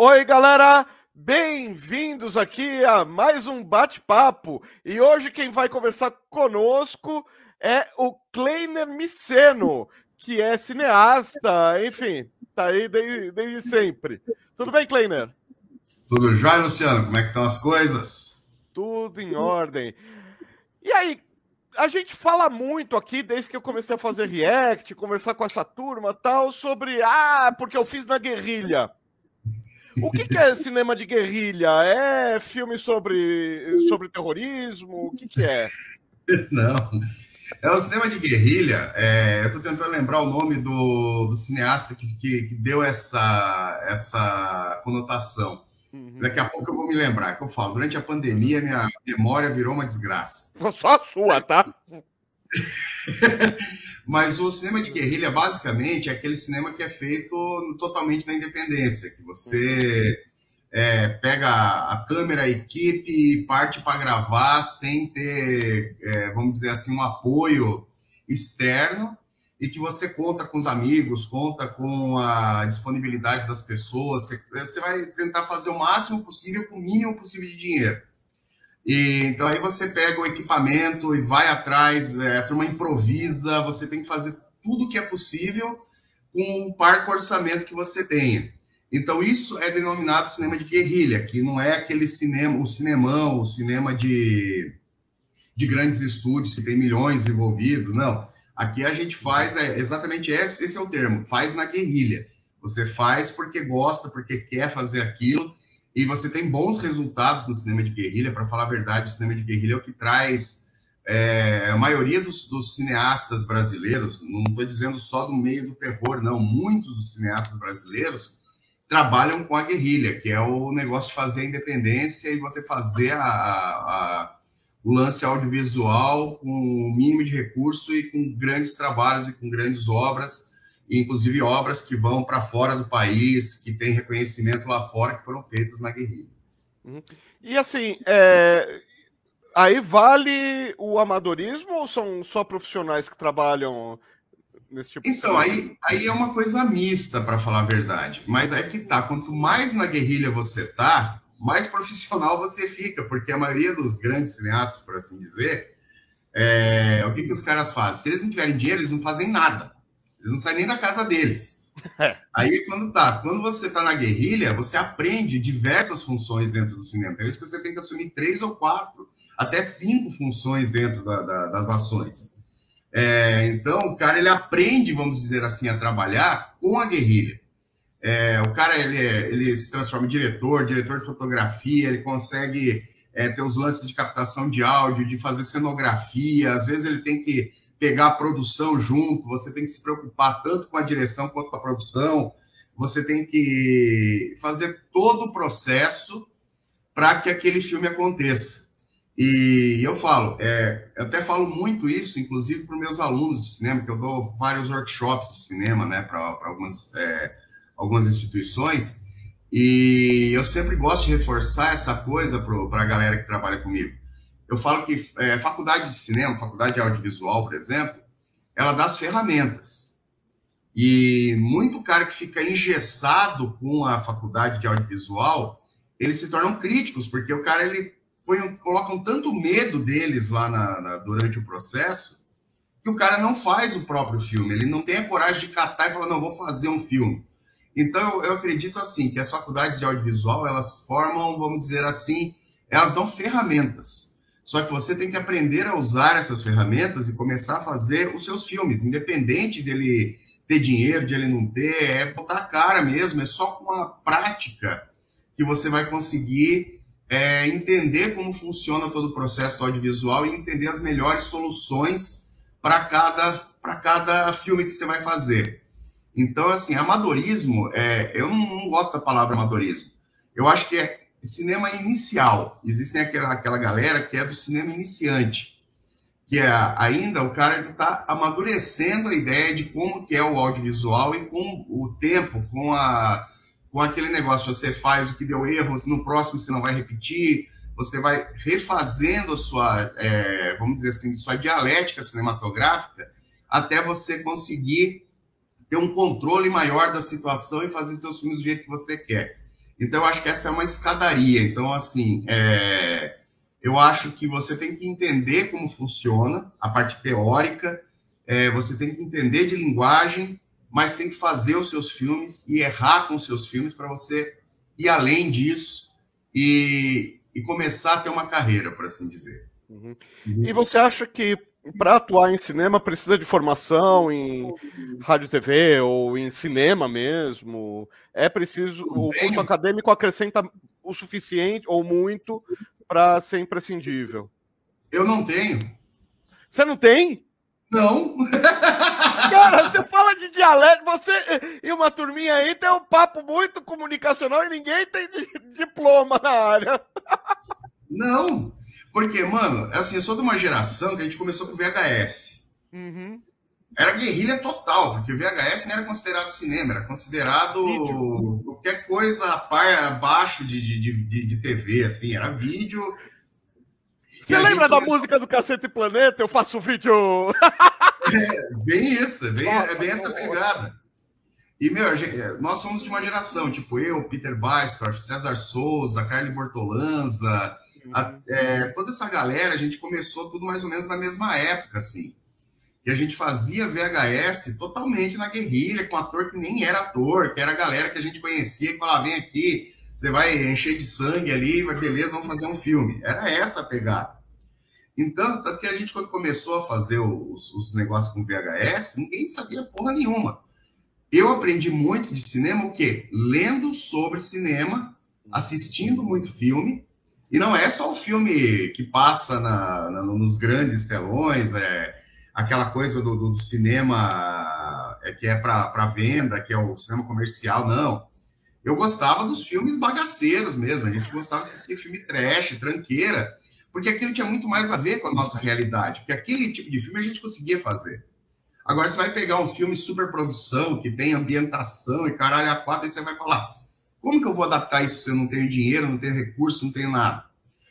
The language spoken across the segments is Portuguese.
Oi, galera! Bem-vindos aqui a mais um bate-papo. E hoje quem vai conversar conosco é o Kleiner Miceno, que é cineasta, enfim, tá aí desde, desde sempre. Tudo bem, Kleiner? Tudo jóia, Luciano? Como é que estão as coisas? Tudo em ordem. E aí, a gente fala muito aqui, desde que eu comecei a fazer react, conversar com essa turma tal, sobre, ah, porque eu fiz na guerrilha. O que, que, é cinema de guerrilha? É filme sobre, sobre terrorismo? O que, que é? Não. É o cinema de guerrilha. É, eu estou tentando lembrar o nome do, do cineasta que, que, que, deu essa, essa conotação. Uhum. Daqui a pouco eu vou me lembrar, que eu falo, durante a pandemia minha memória virou uma desgraça. Só a sua, tá? Mas o cinema de guerrilha, basicamente, é aquele cinema que é feito totalmente na independência, que você é, pega a câmera, a equipe e parte para gravar sem ter, é, vamos dizer assim, um apoio externo e que você conta com os amigos, conta com a disponibilidade das pessoas, você, você vai tentar fazer o máximo possível com o mínimo possível de dinheiro. E, então aí você pega o equipamento e vai atrás, é, a turma improvisa, você tem que fazer tudo o que é possível com o parco orçamento que você tenha. Então isso é denominado cinema de guerrilha, que não é aquele cinema, o cinemão, o cinema de, de grandes estúdios que tem milhões envolvidos, não Aqui a gente faz é, exatamente esse, esse é o termo, faz na guerrilha. Você faz porque gosta, porque quer fazer aquilo, e você tem bons resultados no cinema de guerrilha. Para falar a verdade, o cinema de guerrilha é o que traz é, a maioria dos, dos, cineastas brasileiros, não estou dizendo só do meio do terror, não, muitos dos cineastas brasileiros trabalham com a guerrilha, que é o negócio de fazer a independência e você fazer a, a o lance audiovisual com o mínimo de recurso e com grandes trabalhos e com grandes obras, inclusive obras que vão para fora do país, que têm reconhecimento lá fora, que foram feitas na guerrilha. Uhum. E assim, é... aí vale o amadorismo ou são só profissionais que trabalham nesse tipo então, de aí, aí é uma coisa mista, para falar a verdade. Mas é que tá, quanto mais na guerrilha você tá, mais profissional você fica, porque a maioria dos grandes cineastas, por assim dizer, é, o que, que os caras fazem? Se eles não tiverem dinheiro, eles não fazem nada. Eles não saem nem da casa deles. É. Aí, quando tá, quando você tá na guerrilha, você aprende diversas funções dentro do cinema. É isso que você tem que assumir três ou quatro, até cinco funções dentro da, da, das ações. É, então, o cara ele aprende, vamos dizer assim, a trabalhar com a guerrilha. É, o cara ele, é, ele se transforma em diretor, diretor de fotografia, ele consegue é, ter os lances de captação de áudio, de fazer cenografia, às vezes ele tem que pegar a produção junto, você tem que se preocupar tanto com a direção quanto com a produção, você tem que fazer todo o processo para que aquele filme aconteça. E eu falo, é, eu até falo muito isso, inclusive para meus alunos de cinema, que eu dou vários workshops de cinema, né, para algumas é, algumas instituições, e eu sempre gosto de reforçar essa coisa para a galera que trabalha comigo. Eu falo que é, faculdade de cinema, faculdade de audiovisual, por exemplo, ela dá as ferramentas. E muito cara que fica engessado com a faculdade de audiovisual, eles se tornam críticos, porque o cara ele põe, colocam tanto medo deles lá na, na, durante o processo que o cara não faz o próprio filme. Ele não tem a coragem de catar e falar, não, vou fazer um filme. Então, eu, eu acredito assim, que as faculdades de audiovisual, elas formam, vamos dizer assim, elas dão ferramentas. Só que você tem que aprender a usar essas ferramentas e começar a fazer os seus filmes, independente dele ter dinheiro, de ele não ter, é botar a cara mesmo, é só com a prática que você vai conseguir é, entender como funciona todo o processo audiovisual e entender as melhores soluções para cada, cada filme que você vai fazer. Então, assim, amadorismo, é, eu não, gosto da palavra amadorismo. Eu acho que é cinema inicial. Existem aquela, aquela galera que é do cinema iniciante, que é ainda o cara está amadurecendo a ideia de como que é o audiovisual e com o tempo, com a com aquele negócio, você faz o que deu erro, no próximo você não vai repetir, você vai refazendo a sua, é, vamos dizer assim, sua dialética cinematográfica até você conseguir ter um controle maior da situação e fazer seus filmes do jeito que você quer. Então, eu acho que essa é uma escadaria. Então, assim, é... eu acho que você tem que entender como funciona a parte teórica, é... você tem que entender de linguagem, mas tem que fazer os seus filmes e errar com os seus filmes para você ir além disso e, e, começar a ter uma carreira, por assim dizer. Uhum. E você acha que para atuar em cinema precisa de formação em rádio e TV ou em cinema mesmo? É preciso o curso acadêmico acrescenta o suficiente ou muito para ser imprescindível? Eu não tenho. Você não tem? Não. Cara, você fala de dialeto, você e uma turminha aí tem um papo muito comunicacional e ninguém tem diploma na área. Não, porque, mano, assim, eu sou de uma geração que a gente começou com VHS. Uhum. Era guerrilha total, porque o VHS não era considerado cinema, era considerado vídeo. qualquer coisa a par, abaixo de, de, de, de TV, assim, era vídeo. Você lembra da começou... música do Cacete Planeta? Eu faço vídeo. É, bem isso, é bem, Nossa, é bem essa pegada. E, meu, nós somos de uma geração, tipo eu, Peter Baistorff, César Souza, Carly Bortolanza, a, é, toda essa galera, a gente começou tudo mais ou menos na mesma época, assim. E a gente fazia VHS totalmente na guerrilha, com ator que nem era ator, que era a galera que a gente conhecia, que falava, vem aqui, você vai encher de sangue ali, vai, beleza, vamos fazer um filme. Era essa a pegada. Então, tanto que a gente, quando começou a fazer os, os negócios com VHS, ninguém sabia porra nenhuma. Eu aprendi muito de cinema, o quê? Lendo sobre cinema, assistindo muito filme, e não é só o filme que passa na, na, nos grandes telões, é aquela coisa do, do cinema é, que é para venda, que é o cinema comercial, não. Eu gostava dos filmes bagaceiros mesmo, a gente gostava de assistir filme trash, tranqueira, porque aquilo tinha muito mais a ver com a nossa realidade, porque aquele tipo de filme a gente conseguia fazer. Agora você vai pegar um filme super produção, que tem ambientação e caralho a quatro, e você vai falar, como que eu vou adaptar isso se eu não tenho dinheiro, não tenho recurso, não tenho nada?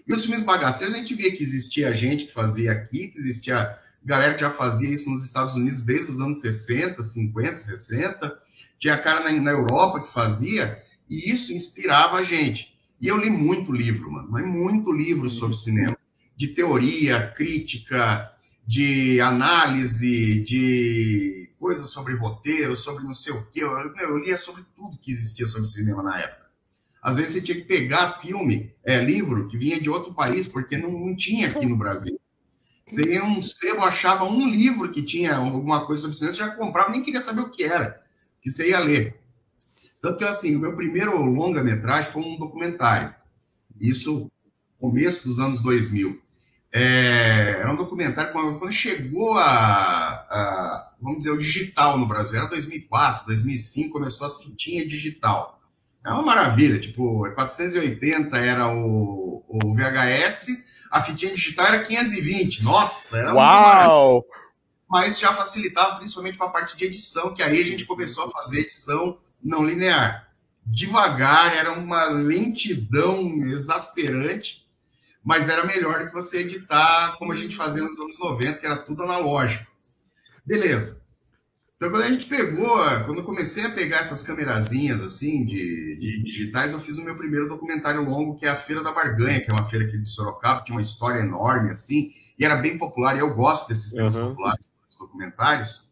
E os filmes bagaceiros, a gente via que existia gente que fazia aqui, que existia galera que já fazia isso nos Estados Unidos desde os anos 60, 50, 60. Tinha cara na, na Europa que fazia, e isso inspirava a gente. E eu li muito livro, mano, mas muito livro sobre cinema, de teoria, crítica, de análise, de coisas sobre roteiro, sobre não sei o quê. Eu, eu lia sobre tudo que existia sobre cinema na época. Às vezes você tinha que pegar filme, é, livro que vinha de outro país, porque não, não tinha aqui no Brasil. Você um sebo, achava um livro que tinha alguma coisa sobre você já comprava, nem queria saber o que era, que você ia ler. Tanto que, assim, o meu primeiro longa-metragem foi um documentário. Isso, começo dos anos 2000. É, era um documentário quando chegou a, a, vamos dizer, o digital no Brasil. Era 2004, 2005, começou as fitinhas digital. É uma maravilha. Tipo, 480 era o, o VHS, a fitinha digital era 520. Nossa, era Uau! Mas já facilitava principalmente para a parte de edição, que aí a gente começou a fazer edição não linear. Devagar, era uma lentidão exasperante, mas era melhor do que você editar como a gente fazia nos anos 90, que era tudo analógico. Beleza. Então, quando a gente pegou, quando eu comecei a pegar essas camerazinhas assim, de, de, digitais, eu fiz o meu primeiro documentário longo, que é a Feira da Barganha, que é uma feira aqui de Sorocaba, que tinha uma história enorme, assim, e era bem popular, e eu gosto desses temas uhum. populares, documentários.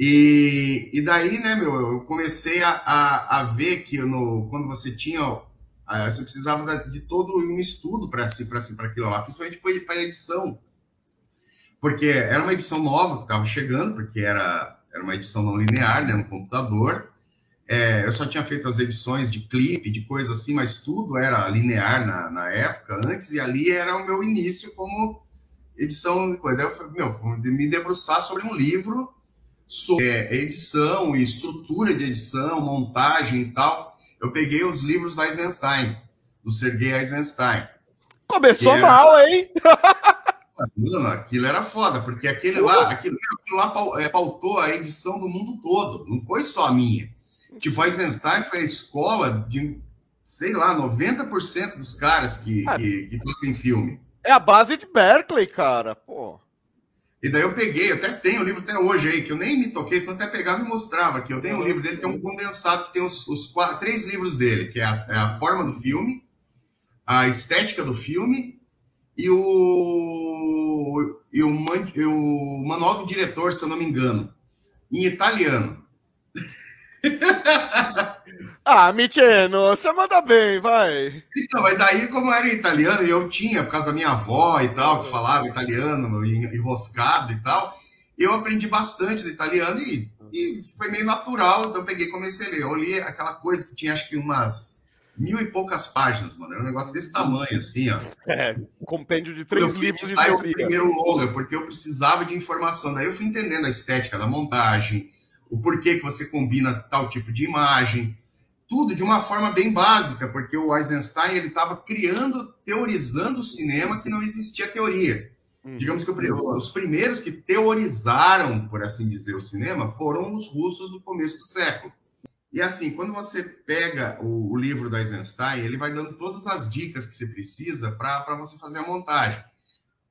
E, e daí, né, meu, eu comecei a, a, a ver que no, quando você tinha. Você precisava de todo um estudo para si, para si, para aquilo lá, principalmente para a edição. Porque era uma edição nova que estava chegando, porque era, era uma edição não linear, né, no computador. É, eu só tinha feito as edições de clipe, de coisa assim, mas tudo era linear na, na época, antes, e ali era o meu início como edição. Daí eu falei, meu, me debruçar sobre um livro sobre é, edição e estrutura de edição, montagem e tal, eu peguei os livros do Eisenstein, do Sergei Eisenstein. Começou era... mal, hein? Mano, aquilo era foda, porque aquele lá, aquilo, aquilo lá é, pautou a edição do mundo todo, não foi só a minha. Tipo, Eisenstein foi a escola de, sei lá, 90% dos caras que, é. que, que fazem filme. É a base de Berkeley, cara, pô. E daí eu peguei, até tenho o livro até hoje aí, que eu nem me toquei, senão até pegava e mostrava, que eu tenho um livro dele que é um condensado, que tem os, os quatro, três livros dele, que é a, é a, forma do filme, a estética do filme e o, e o, e o manual do diretor, se eu não me engano, em italiano. Ah, Micheno, você manda bem, vai. Então, mas daí, como era italiano, e eu tinha, por causa da minha avó e tal, que falava italiano, enroscado e tal, eu aprendi bastante do italiano e, e foi meio natural, então eu peguei e comecei a ler. Eu li aquela coisa que tinha, acho que umas mil e poucas páginas, mano. Era um negócio desse tamanho, assim, ó. É, compêndio de três eu livros de teoria. esse primeiro longa, porque eu precisava de informação. Daí eu fui entendendo a estética da montagem, o porquê que você combina tal tipo de imagem, tudo de uma forma bem básica, porque o Eisenstein ele estava criando, teorizando o cinema que não existia teoria. Uhum. Digamos que os primeiros que teorizaram, por assim dizer, o cinema foram os russos no começo do século. E assim, quando você pega o, o livro do Eisenstein, ele vai dando todas as dicas que você precisa para você fazer a montagem.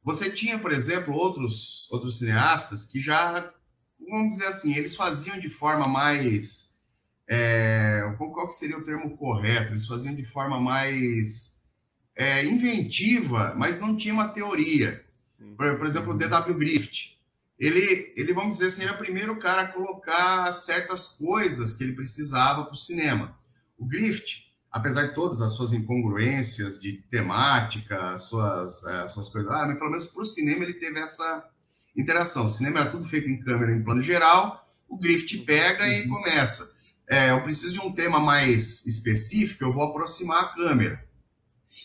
Você tinha, por exemplo, outros, outros cineastas que já, vamos dizer assim, eles faziam de forma mais é, qual seria o termo correto? Eles faziam de forma mais é, inventiva, mas não tinha uma teoria. Por, por exemplo, o D.W. Griffith. Ele, ele, vamos dizer assim, era o primeiro cara a colocar certas coisas que ele precisava para o cinema. O Griffith, apesar de todas as suas incongruências de temática, as suas, as é, suas coisas, ah, mas pelo menos para o cinema ele teve essa interação. O cinema era tudo feito em câmera em plano geral, o Griffith pega e uhum. começa é, eu preciso de um tema mais específico, eu vou aproximar a câmera.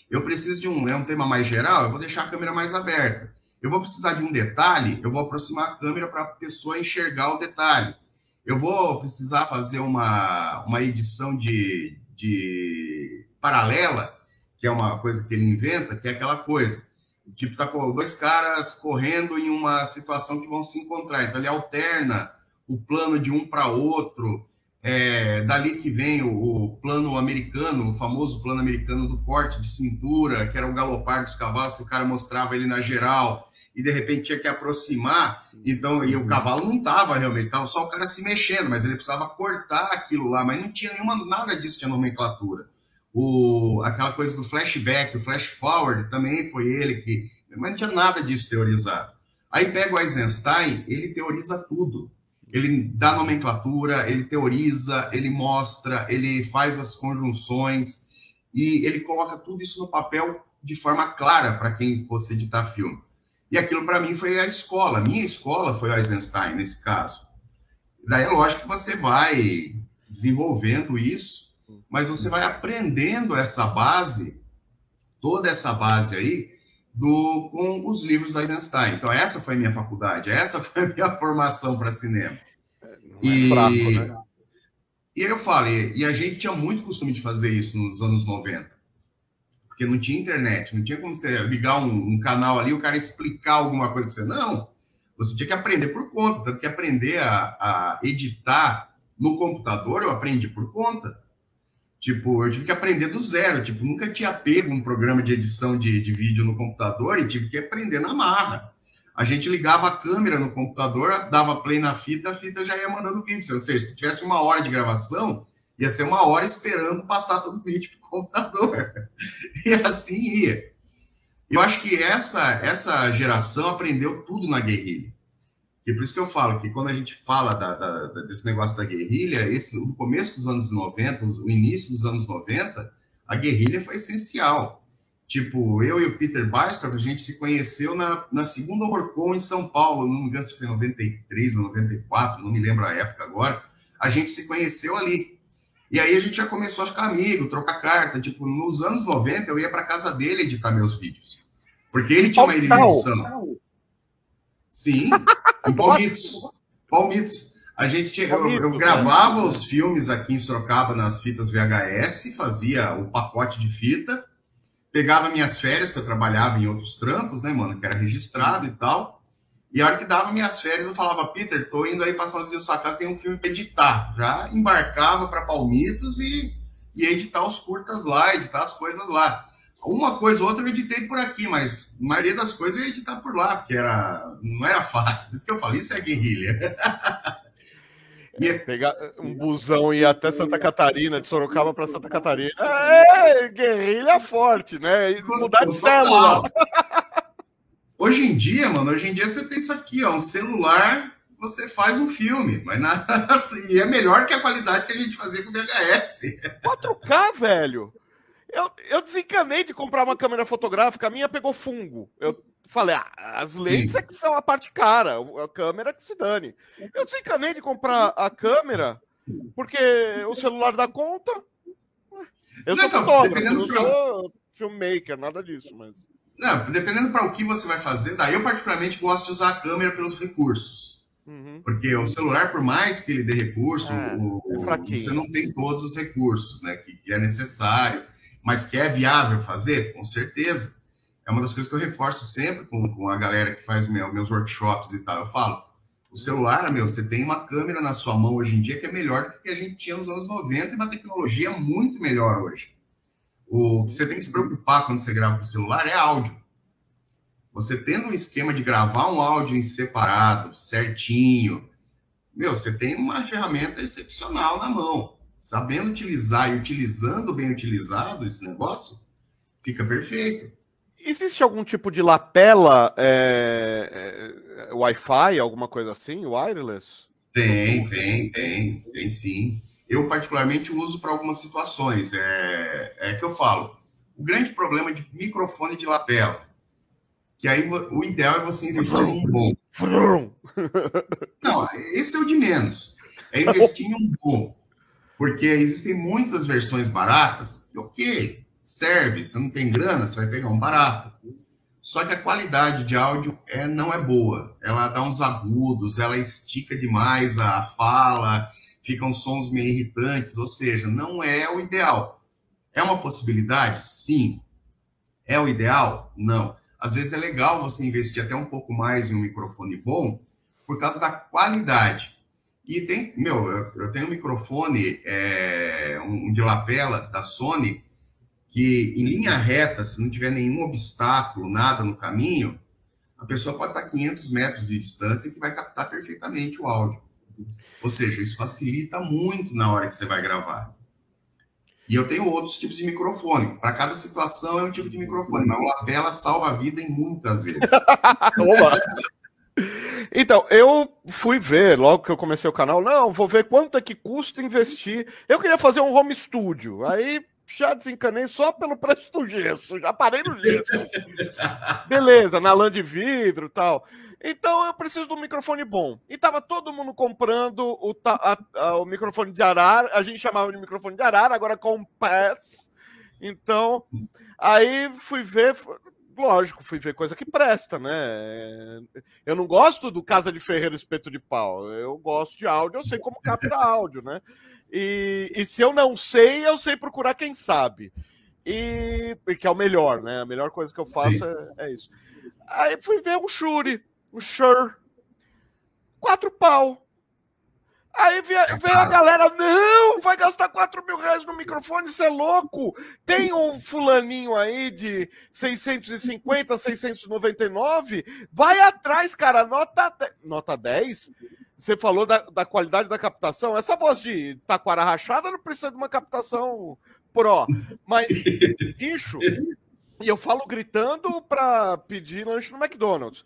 Eu preciso de um, é um tema mais geral, eu vou deixar a câmera mais aberta. Eu vou precisar de um detalhe, eu vou aproximar a câmera para a pessoa enxergar o detalhe. Eu vou precisar fazer uma, uma edição de, de paralela, que é uma coisa que ele inventa, que é aquela coisa. Tipo, tá com dois caras correndo em uma situação que vão se encontrar. Então, ele alterna o plano de um para outro. É, dali que vem o, o, plano americano, o famoso plano americano do corte de cintura, que era o galopar dos cavalos, que o cara mostrava ele na geral, e de repente tinha que aproximar, então, e o uhum. cavalo não estava realmente, estava só o cara se mexendo, mas ele precisava cortar aquilo lá, mas não tinha nenhuma, nada disso de nomenclatura. O, aquela coisa do flashback, o flash forward, também foi ele que, mas não tinha nada disso teorizado. Aí pega o Eisenstein, ele teoriza tudo ele dá nomenclatura, ele teoriza, ele mostra, ele faz as conjunções e ele coloca tudo isso no papel de forma clara para quem fosse editar filme. E aquilo para mim foi a escola. Minha escola foi o Eisenstein nesse caso. Daí é lógico que você vai desenvolvendo isso, mas você vai aprendendo essa base, toda essa base aí, do, com os livros do Eisenstein. Então, essa foi a minha faculdade, essa foi a minha formação para cinema. Não é e, fraco, né? E aí eu falei, e a gente tinha muito costume de fazer isso nos anos 90. Porque não tinha internet, não tinha como você ligar um, um canal ali, o cara explicar alguma coisa para você. Não, você tinha que aprender por conta. Tanto que aprender a, a editar no computador, eu aprendi por conta. Tipo, eu tive que aprender do zero. Tipo, nunca tinha pego um programa de edição de, de vídeo no computador e tive que aprender na marra. A gente ligava a câmera no computador, dava play na fita, a fita já ia mandando vídeo. Ou seja, se tivesse uma hora de gravação, ia ser uma hora esperando passar todo o vídeo para o computador. E assim ia. Eu acho que essa, essa geração aprendeu tudo na guerrilha. E por isso que eu falo que quando a gente fala da, da, desse negócio da guerrilha, esse, no começo dos anos 90, o início dos anos 90, a guerrilha foi essencial. Tipo, eu e o Peter Bastrov, a gente se conheceu na, na segunda Orcon em São Paulo, não me engano se foi em 93 ou 94, não me lembro a época agora. A gente se conheceu ali. E aí a gente já começou a ficar amigo, trocar carta. Tipo, nos anos 90 eu ia para casa dele editar meus vídeos. Porque ele tinha uma edição. Sim. Em Palmitos. Palmitos. A gente, eu, eu né? gravava os filmes aqui em Sorocaba nas fitas VHS, fazia o pacote de fita, pegava minhas férias, que eu trabalhava em outros trampos, né, mano, que era registrado e tal. E a hora que dava minhas férias, eu falava, Peter, tô indo aí passar uns dias na sua casa, tem um filme para editar. Já embarcava para Palmitos e ia editar os curtas lá, editar as coisas lá. Uma coisa ou outra eu editei por aqui, mas a maioria das coisas eu ia editar por lá, porque era, não era fácil. Por isso que eu falei, isso é guerrilha. Pegar um busão e ir até Santa Catarina, de Sorocaba para Santa Catarina. É, guerrilha forte, né? E mudar de célula. Hoje em dia, mano, hoje em dia você tem isso aqui, ó, um celular, você faz um filme, mas nada assim, e é melhor que a qualidade que a gente fazia com VHS. 4K, velho. Eu, eu desencanei de comprar uma câmera fotográfica, a minha pegou fungo. Eu falei, ah, as lentes Sim. é que são a parte cara, a câmera que se dane. Eu desencanei de comprar a câmera, porque o celular dá conta. Eu sou não, fotógrafo, não sou filmmaker, nada disso, mas. Não, dependendo para o que você vai fazer, daí eu particularmente gosto de usar a câmera pelos recursos. Uhum. Porque o celular, por mais que ele dê recurso, é, o, é você não tem todos os recursos né, que, que, é necessário. Mas que é viável fazer? Com certeza. É uma das coisas que eu reforço sempre com, com a galera que faz meu, meus workshops e tal. Eu falo, o celular, meu, você tem uma câmera na sua mão hoje em dia que é melhor do que a gente tinha nos anos 90 e uma tecnologia muito melhor hoje. O que você tem que se preocupar quando você grava com o celular é áudio. Você tendo um esquema de gravar um áudio em separado, certinho, meu, você tem uma ferramenta excepcional na mão. Sabendo utilizar e utilizando bem utilizado esse negócio, fica perfeito. Existe algum tipo de lapela é, é, Wi-Fi, alguma coisa assim, wireless? Tem, tem, tem, tem sim eu particularmente uso para algumas situações. É, é que eu falo. O grande problema de microfone de lapela, que aí o ideal é você investir em um bom. Não, esse é o de menos. É investir em um bom. Porque existem muitas versões baratas, ok, serve, você não tem grana, você vai pegar um barato. Só que a qualidade de áudio é, não é boa. Ela dá uns agudos, ela estica demais a fala, ficam sons meio irritantes, ou seja, não é o ideal. É uma possibilidade? Sim. É o ideal? Não. Às vezes é legal você investir até um pouco mais em um microfone bom por causa da qualidade. E tem, meu, eu, tenho um microfone, é, um de lapela da Sony, que em linha reta, se não tiver nenhum obstáculo, nada no caminho, a pessoa pode estar a 500 metros de distância que vai captar perfeitamente o áudio. Ou seja, isso facilita muito na hora que você vai gravar. E eu tenho outros tipos de microfone. Para cada situação é um tipo de microfone, mas o lapela salva a vida em muitas vezes. então, eu fui ver, logo que eu comecei o canal, não, vou ver quanto é que custa investir. Eu queria fazer um home studio. Aí já desencanei só pelo preço do gesso, já parei no gesso. Beleza, na lã de vidro tal. Então eu preciso de um microfone bom. E tava todo mundo comprando o, a, a, o microfone de arara. A gente chamava de microfone de arara, agora com pass. Então, aí fui ver. Lógico, fui ver coisa que presta, né? Eu não gosto do Casa de Ferreiro Espeto de Pau. Eu gosto de áudio, eu sei como capta áudio, né? E, e se eu não sei, eu sei procurar quem sabe. E, que é o melhor, né? A melhor coisa que eu faço é, é, isso. Aí fui ver o Shuri o Shure. Quatro pau. Aí vem, vem, a galera, não, vai gastar 4 mil reais no microfone, isso é louco. Tem um fulaninho aí de 650, 699, vai atrás, cara, nota, nota 10. Você falou da, da qualidade da captação, essa voz de taquara rachada não precisa de uma captação pro, mas, bicho, e eu falo gritando para pedir lanche no McDonald's.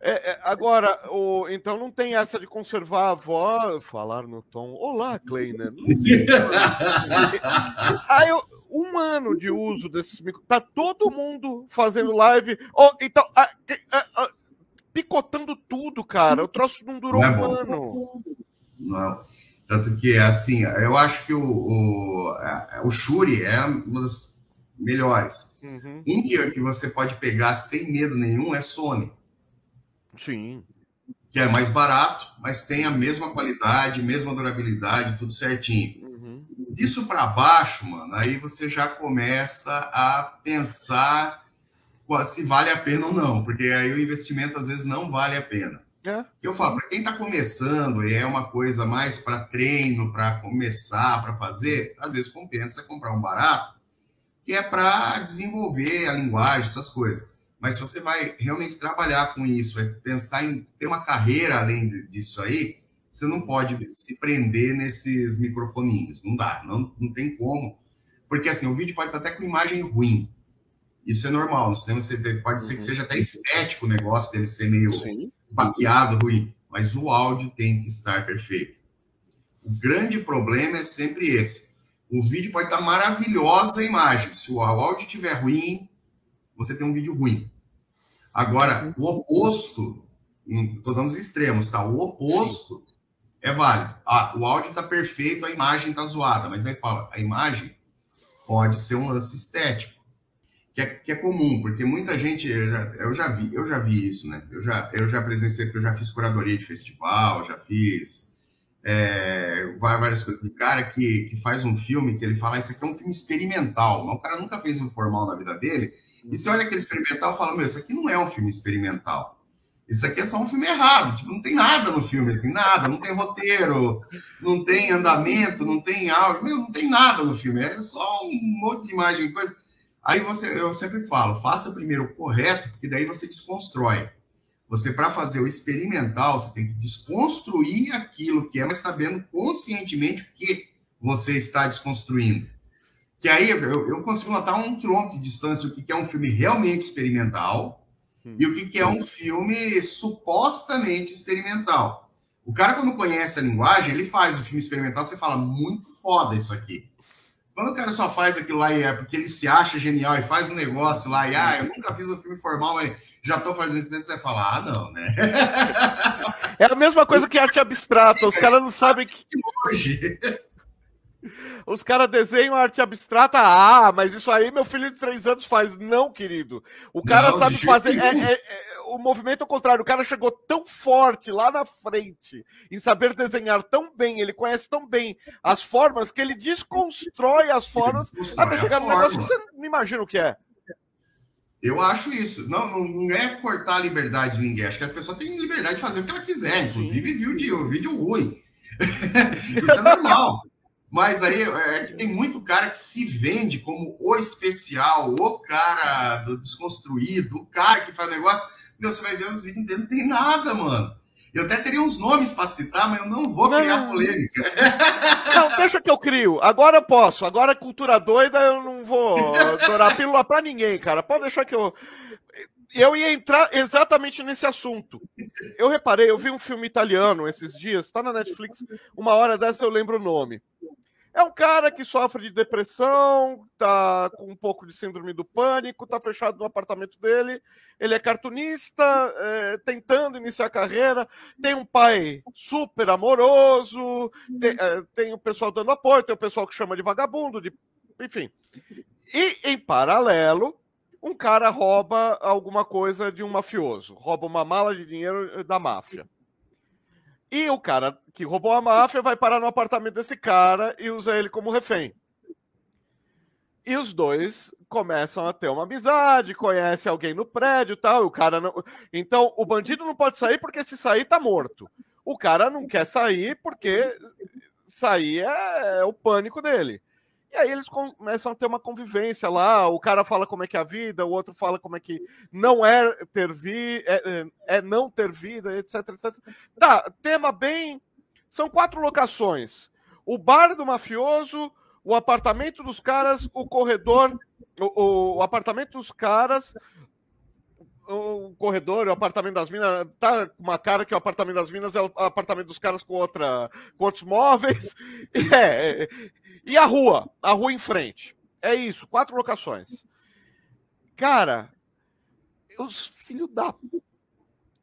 É, é, agora, o, então não tem essa de conservar a voz, falar no tom. Olá, Kleiner. Aí, um ano de uso desses micro. Tá todo mundo fazendo live. Oh, então, picotando tudo, cara. O troço não durou não é um ano. Não. Tanto que, assim, eu acho que o, o, o Shuri é uma das melhores. Uhum. Um que, que você pode pegar sem medo nenhum é Sony. Sim. Que é mais barato, mas tem a mesma qualidade, mesma durabilidade, tudo certinho. Uhum. Disso para baixo, mano, aí você já começa a pensar se vale a pena ou não, porque aí o investimento às vezes não vale a pena. É. Eu falo, para quem está começando e é uma coisa mais para treino, para começar, para fazer, às vezes compensa comprar um barato que é para desenvolver a linguagem, essas coisas. Mas se você vai realmente trabalhar com isso, vai pensar em ter uma carreira além disso aí, você não pode se prender nesses microfoninhos. Não dá, não, não tem como. Porque assim, o vídeo pode estar até com imagem ruim. Isso é normal. No cinema você pode ser que uhum. seja até estético o negócio dele ser meio Sim. baqueado, ruim. Mas o áudio tem que estar perfeito. O grande problema é sempre esse. O vídeo pode estar maravilhosa a imagem. Se o áudio estiver ruim, você tem um vídeo ruim. Agora, o oposto, estou dando os extremos, tá? O oposto Sim. é válido. Ah, o áudio está perfeito, a imagem está zoada, mas aí fala, a imagem pode ser um lance estético, que é, que é comum, porque muita gente, eu já, eu já, vi, eu já vi isso, né? Eu já, eu já presenciei, eu já fiz curadoria de festival, já fiz é, várias coisas. De cara que, que faz um filme que ele fala, isso aqui é um filme experimental, mas o cara nunca fez um formal na vida dele, e você olha aquele experimental e fala, meu, isso aqui não é um filme experimental. Isso aqui é só um filme errado. Tipo, não tem nada no filme, assim, nada. Não tem roteiro, não tem andamento, não tem áudio. Meu, não tem nada no filme. É só um monte de imagem, coisa. Aí você, eu sempre falo, faça primeiro o correto, porque daí você desconstrói. Você, para fazer o experimental, você tem que desconstruir aquilo que é, mas sabendo conscientemente o que você está desconstruindo. Que aí eu, eu consigo notar um quilômetro de distância o que é um filme realmente experimental hum. e o que é um filme supostamente experimental. O cara, quando conhece a linguagem, ele faz o filme experimental, você fala, muito foda isso aqui. Quando o cara só faz aquilo lá e é porque ele se acha genial e faz um negócio lá e, ah, eu nunca fiz um filme formal, mas já estou fazendo isso, você vai falar, ah, não, né? É a mesma coisa que arte abstrata, os caras não sabem que. Hoje. Os caras desenham arte abstrata, ah, mas isso aí meu filho de três anos faz. Não, querido. O cara não, sabe fazer. É, é, é, o movimento ao contrário. O cara chegou tão forte lá na frente em saber desenhar tão bem, ele conhece tão bem as formas que ele desconstrói as formas até chegar no negócio que você não imagina o que é. Eu acho isso. Não, não, não, é cortar a liberdade de ninguém. Acho que a pessoa tem liberdade de fazer o que ela quiser, inclusive vídeo, vídeo ruim. isso é normal. Mas aí é que tem muito cara que se vende como o especial, o cara do desconstruído, o cara que faz negócio. Meu, você vai ver os vídeos dele, não tem nada, mano. Eu até teria uns nomes para citar, mas eu não vou não, criar polêmica. Não, deixa que eu crio. Agora eu posso. Agora cultura doida, eu não vou adorar pílula para ninguém, cara. Pode deixar que eu. Eu ia entrar exatamente nesse assunto. Eu reparei, eu vi um filme italiano esses dias, está na Netflix. Uma hora dessa eu lembro o nome. É um cara que sofre de depressão, tá com um pouco de síndrome do pânico, tá fechado no apartamento dele. Ele é cartunista, é, tentando iniciar a carreira. Tem um pai super amoroso, tem, é, tem o pessoal dando apoio, tem o pessoal que chama de vagabundo, de, enfim. E, em paralelo, um cara rouba alguma coisa de um mafioso, rouba uma mala de dinheiro da máfia. E o cara que roubou a máfia vai parar no apartamento desse cara e usa ele como refém. E os dois começam a ter uma amizade, conhece alguém no prédio e tal. o cara não... Então, o bandido não pode sair porque se sair tá morto. O cara não quer sair porque sair é, é o pânico dele. E aí eles começam a ter uma convivência lá. O cara fala como é que é a vida, o outro fala como é que não é ter vida, é, é, é, não ter vida, etc, etc. Tá, tema bem. São quatro locações: o bar do mafioso, o apartamento dos caras, o corredor, o, o apartamento dos caras, o corredor, o apartamento das minas, tá com uma cara que o apartamento das minas é o apartamento dos caras com outra, com outros móveis. É, é, e a rua, a rua em frente. É isso, quatro locações. Cara, os filhos da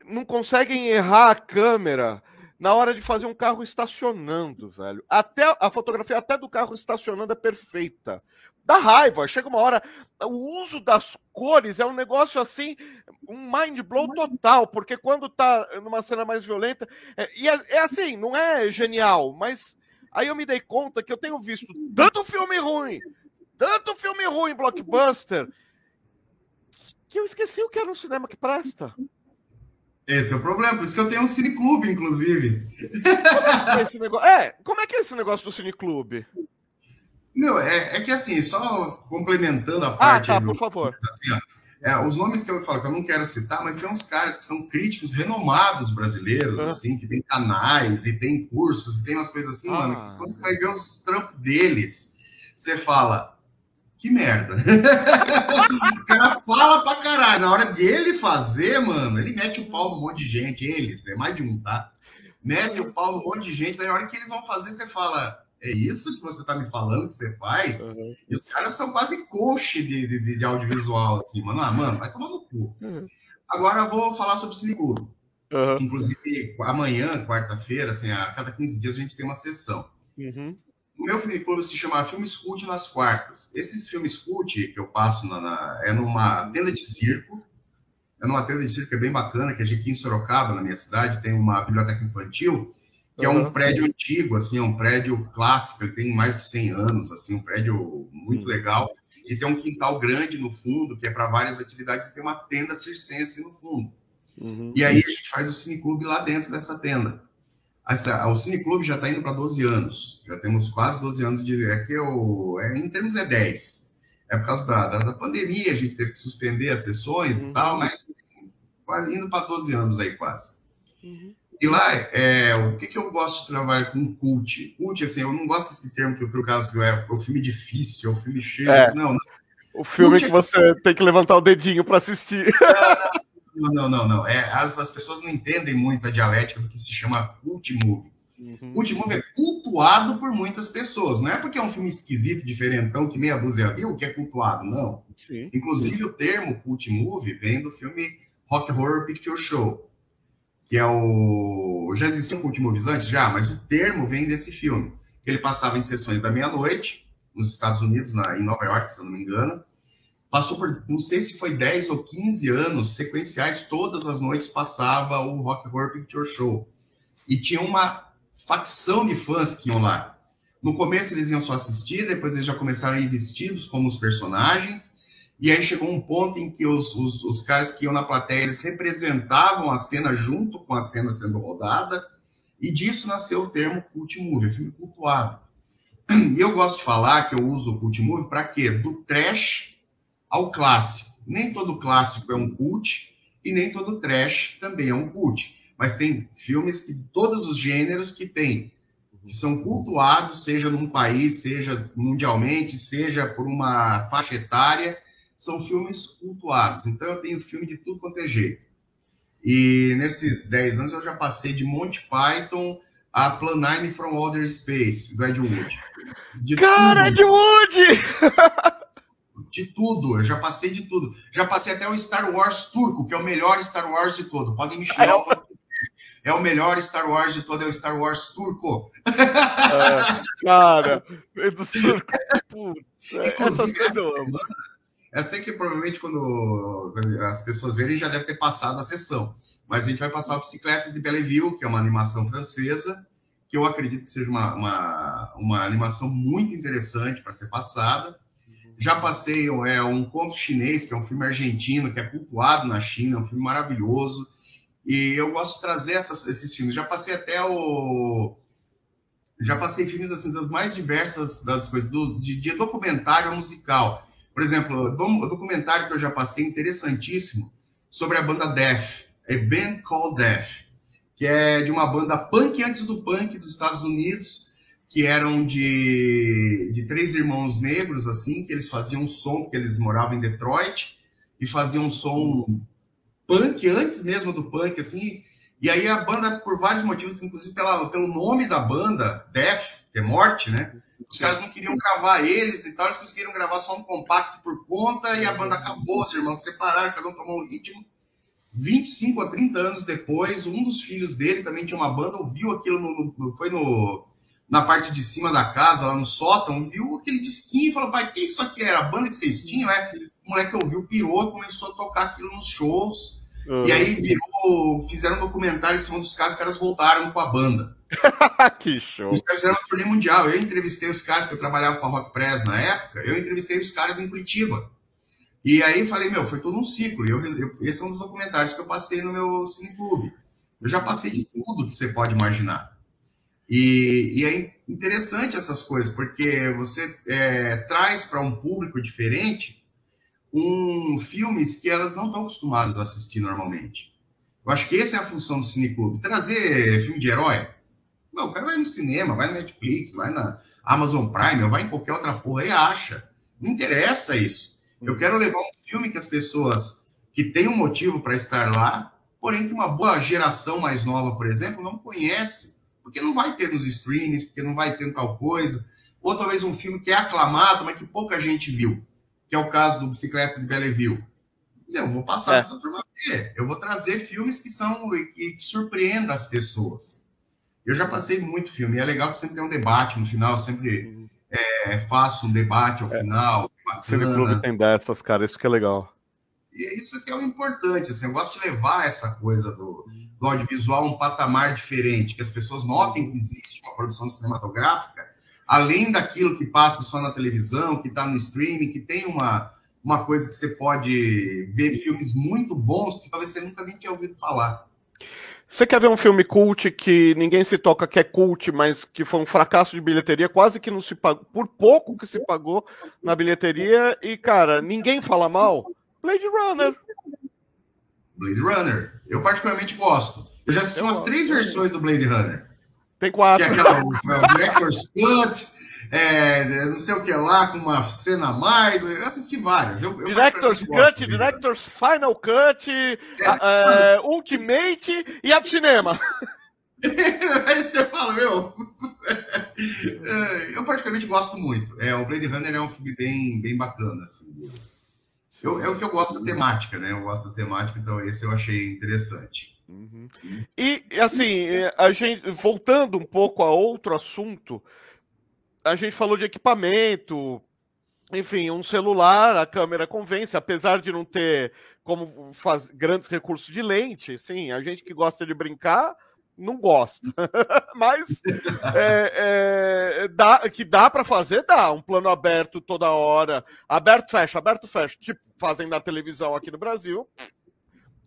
não conseguem errar a câmera na hora de fazer um carro estacionando, velho. Até a fotografia até do carro estacionando é perfeita dá raiva. Chega uma hora, o uso das cores é um negócio assim, um mind blow total, porque quando tá numa cena mais violenta, é, e é, é, assim, não é genial, mas aí eu me dei conta que eu tenho visto tanto filme ruim, tanto filme ruim blockbuster, que eu esqueci o que era um cinema que presta. Esse é o problema, por isso que eu tenho um cineclube, inclusive. Como é, que é, esse negócio? é, como é que é esse negócio do cineclube? Meu, é, é que assim, só complementando a ah, parte. Ah, tá, por favor. Assim, ó, é, os nomes que eu falo que eu não quero citar, mas tem uns caras que são críticos renomados brasileiros, ah. assim, que tem canais e tem cursos e tem umas coisas assim, ah. mano. Que quando você vai ver os trampos deles, você fala, que merda. o cara fala pra caralho. Na hora dele fazer, mano, ele mete o pau num monte de gente, eles, é mais de um, tá? Mete o pau num monte de gente, daí na hora que eles vão fazer, você fala é isso que você está me falando que você faz? Uhum. E os caras são quase coach de, de, de, audiovisual, assim, mano. Ah, mano, vai tomar no cu. Uhum. Agora eu vou falar sobre Cineclube. Uhum. Inclusive, amanhã, quarta-feira, assim, a cada 15 dias a gente tem uma sessão. Uhum. O meu filme clube se chama Filme Escute nas quartas. Esses filmes cult que eu passo na, na, é numa tenda de circo. É numa tenda de circo que é bem bacana, que a gente aqui em Sorocaba, na minha cidade, tem uma biblioteca infantil que uhum. é um prédio antigo, assim, é um prédio clássico, ele tem mais de 100 anos, assim, um prédio muito uhum. legal, e tem um quintal grande no fundo, que é para várias atividades, e tem uma tenda circense no fundo. Uhum. E aí a gente faz o cineclube lá dentro dessa tenda. Essa, o cineclube já está indo para 12 anos, já temos quase 12 anos de... É que eu, é, em termos é 10. É por causa da, da, da pandemia, a gente teve que suspender as sessões e uhum. tal, mas indo para 12 anos aí quase. Uhum. E lá, é, o que, que eu gosto de trabalhar com cult? Cult, assim, eu não gosto desse termo que eu trocar, é o filme difícil, é o filme cheio. É. Não, não. O filme cult que é... você tem que levantar o dedinho para assistir. Não, não, não, não. É, as, as pessoas não entendem muito a dialética do que se chama cult movie. Uhum. Cult movie é cultuado por muitas pessoas. Não é porque é um filme esquisito, diferentão, que meia dúzia viu, que é cultuado, não. Sim. Inclusive, o termo cult movie vem do filme Rock Horror Picture Show que é o. Já existia um culto antes? Já, mas o termo vem desse filme. Ele passava em sessões da meia-noite, nos Estados Unidos, na, em Nova York, se eu não me engano. Passou por, não sei se foi 10 ou 15 anos sequenciais, todas as noites passava o Rock Horror Picture Show. E tinha uma facção de fãs que iam lá. No começo eles iam só assistir, depois eles já começaram a ir vestidos como os personagens e aí chegou um ponto em que os, os, os caras que iam na plateia, eles representavam a cena junto com a cena sendo rodada, e disso nasceu o termo cult movie, filme cultuado. E eu gosto de falar que eu uso o cult movie para quê? Do trash ao clássico. Nem todo clássico é um cult, e nem todo trash também é um cult. Mas tem filmes que todos os gêneros que tem que são cultuados, seja num país, seja mundialmente, seja por uma faixa etária, são filmes cultuados. Então eu tenho filme de tudo quanto é jeito. E nesses 10 anos eu já passei de Monty Python a Plan 9 from Outer Space, do Ed Wood. De Cara, tudo. Ed Wood! De tudo, eu já passei de tudo. Já passei até o Star Wars turco, que é o melhor Star Wars de todo. Podem me chamar. É o melhor Star Wars de todo, é o Star Wars turco. É, cara, do turco. Puta, essas coisas eu amo. Eu sei que provavelmente quando as pessoas verem já deve ter passado a sessão, mas a gente vai passar o Bicicletas de Belleville, que é uma animação francesa, que eu acredito que seja uma, uma, uma animação muito interessante para ser passada. Já passei é, um Conto Chinês, que é um filme argentino, que é cultuado na China, é um filme maravilhoso. E eu gosto de trazer essas, esses filmes. Já passei até o. Já passei filmes assim das mais diversas das coisas, do, de, de documentário musical. Por exemplo, o documentário que eu já passei, interessantíssimo, sobre a banda Death, é Band Called Death, que é de uma banda punk antes do punk dos Estados Unidos, que eram de, de três irmãos negros, assim, que eles faziam um som, porque eles moravam em Detroit, e faziam um som punk antes mesmo do punk, assim, e aí a banda, por vários motivos, inclusive pela, pelo nome da banda, Death, que é morte, né? Os caras não queriam gravar eles e tal, eles conseguiram gravar só um compacto por conta e a banda acabou, os irmãos se separaram, cada um tomou um ritmo. 25 a 30 anos depois, um dos filhos dele também tinha uma banda, ouviu aquilo, no, no, foi no, na parte de cima da casa, lá no sótão, viu aquele disquinho e falou, pai, que isso aqui era? A banda que vocês tinham, é? O moleque ouviu, pirou, começou a tocar aquilo nos shows, uhum. e aí virou, fizeram um documentário em cima dos caras, os caras voltaram com a banda. que show. Os caras fizeram uma turnê mundial. Eu entrevistei os caras que eu trabalhava com a Rock Press na época, eu entrevistei os caras em Curitiba. E aí falei, meu, foi todo um ciclo. Eu, eu, esse é um dos documentários que eu passei no meu cineclube. Eu já passei de tudo que você pode imaginar. E, e é interessante essas coisas, porque você é, traz para um público diferente um filmes que elas não estão acostumadas a assistir normalmente. Eu acho que essa é a função do cineclube. Trazer filme de herói. Não, o cara vai no cinema, vai na Netflix, vai na Amazon Prime, vai em qualquer outra porra e acha. Não interessa isso. Eu quero levar um filme que as pessoas que têm um motivo para estar lá, porém que uma boa geração mais nova, por exemplo, não conhece porque não vai ter nos streams, porque não vai ter tal coisa. Ou talvez um filme que é aclamado, mas que pouca gente viu, que é o caso do Bicicletas de Belleville. Eu vou passar é. essa turma ver. Eu vou trazer filmes que são que, que surpreendam as pessoas. Eu já passei muito filme. E é legal que sempre tem um debate no final. Sempre é, faço um debate ao é. final. O Cine Clube tem dessas, cara. Isso que é legal. E é isso que é o importante. Assim, eu gosto de levar essa coisa do, do audiovisual um patamar diferente, que as pessoas notem que existe uma produção cinematográfica, além daquilo que passa só na televisão, que está no streaming, que tem uma, uma coisa que você pode ver filmes muito bons que talvez você nunca nem tenha ouvido falar. Você quer ver um filme cult que ninguém se toca que é cult, mas que foi um fracasso de bilheteria, quase que não se pagou, por pouco que se pagou na bilheteria, e, cara, ninguém fala mal? Blade Runner. Blade Runner. Eu particularmente gosto. Eu já assisti eu umas três versões do Blade Runner. Tem quatro. Que é aquela, o, o Director's Cut, é, não sei o que lá, com uma cena a mais. Eu assisti várias. Eu, eu Director's Cut, Director's Final Cut, é. a, a, Ultimate e a do cinema. Aí você fala, meu. É, eu particularmente gosto muito. É, o Blade Runner é um filme bem, bem bacana, assim. Eu, é o que eu gosto da temática, né? Eu gosto da temática, então esse eu achei interessante. Uhum. E assim, a gente voltando um pouco a outro assunto, a gente falou de equipamento, enfim, um celular, a câmera convence, apesar de não ter como faz grandes recursos de lente, sim, a gente que gosta de brincar, não gosta. Mas é, é, dá, que dá para fazer, dá. Um plano aberto toda hora. Aberto, fecha, aberto, fecha. Tipo, fazem na televisão aqui no Brasil.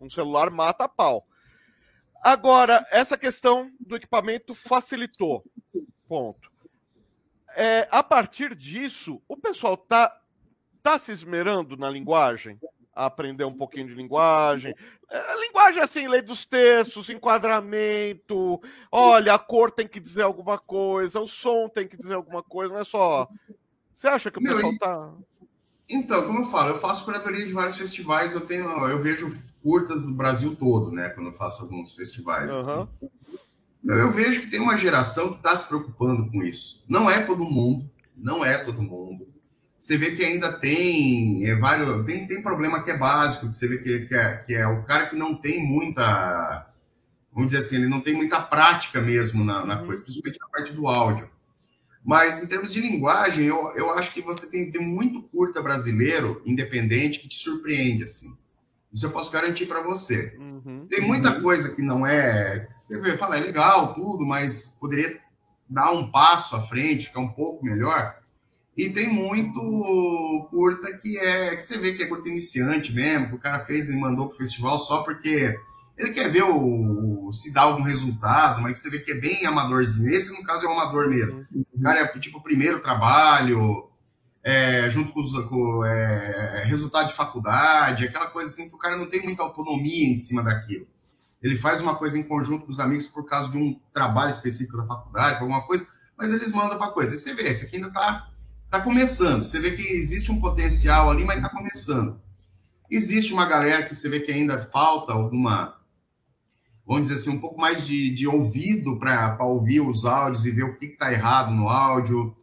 Um celular mata a pau. Agora, essa questão do equipamento facilitou. Ponto. É, a partir disso, o pessoal tá, tá se esmerando na linguagem? a aprender um pouquinho de linguagem. É, linguagem assim, lei dos terços, enquadramento. Olha, a cor tem que dizer alguma coisa, o som tem que dizer alguma coisa, não é só. Você acha que o Meu, pessoal tá. Então, como eu falo, eu faço curatoria de vários festivais, eu tenho, eu vejo curtas do Brasil todo, né? Quando eu faço alguns festivais. Uhum. Assim. Eu vejo que tem uma geração que está se preocupando com isso. Não é todo mundo, não é todo mundo você vê que ainda tem é, vários. Tem, tem problema que é básico, que você vê que, que, é, que é o cara que não tem muita. Vamos dizer assim, ele não tem muita prática mesmo na, na uhum. coisa, principalmente na parte do áudio. Mas em termos de linguagem, eu, eu acho que você tem, tem muito curta brasileiro, independente, que te surpreende, assim. Isso eu posso garantir para você. Uhum. Tem muita coisa que não é. Você vê, fala, é legal, tudo, mas poderia dar um passo à frente, ficar um pouco melhor. E tem muito curta que é que você vê que é curta iniciante mesmo, que o cara fez e mandou pro festival só porque ele quer ver o, se dá algum resultado, mas você vê que é bem amadorzinho. Esse, no caso, é um amador mesmo. O cara é tipo o primeiro trabalho, é, junto com, os, com é, resultado de faculdade, aquela coisa assim que o cara não tem muita autonomia em cima daquilo. Ele faz uma coisa em conjunto com os amigos por causa de um trabalho específico da faculdade, alguma coisa, mas eles mandam para coisa. E você vê, esse aqui ainda está Está começando. Você vê que existe um potencial ali, mas está começando. Existe uma galera que você vê que ainda falta alguma, vamos dizer assim, um pouco mais de, de ouvido para ouvir os áudios e ver o que está errado no áudio.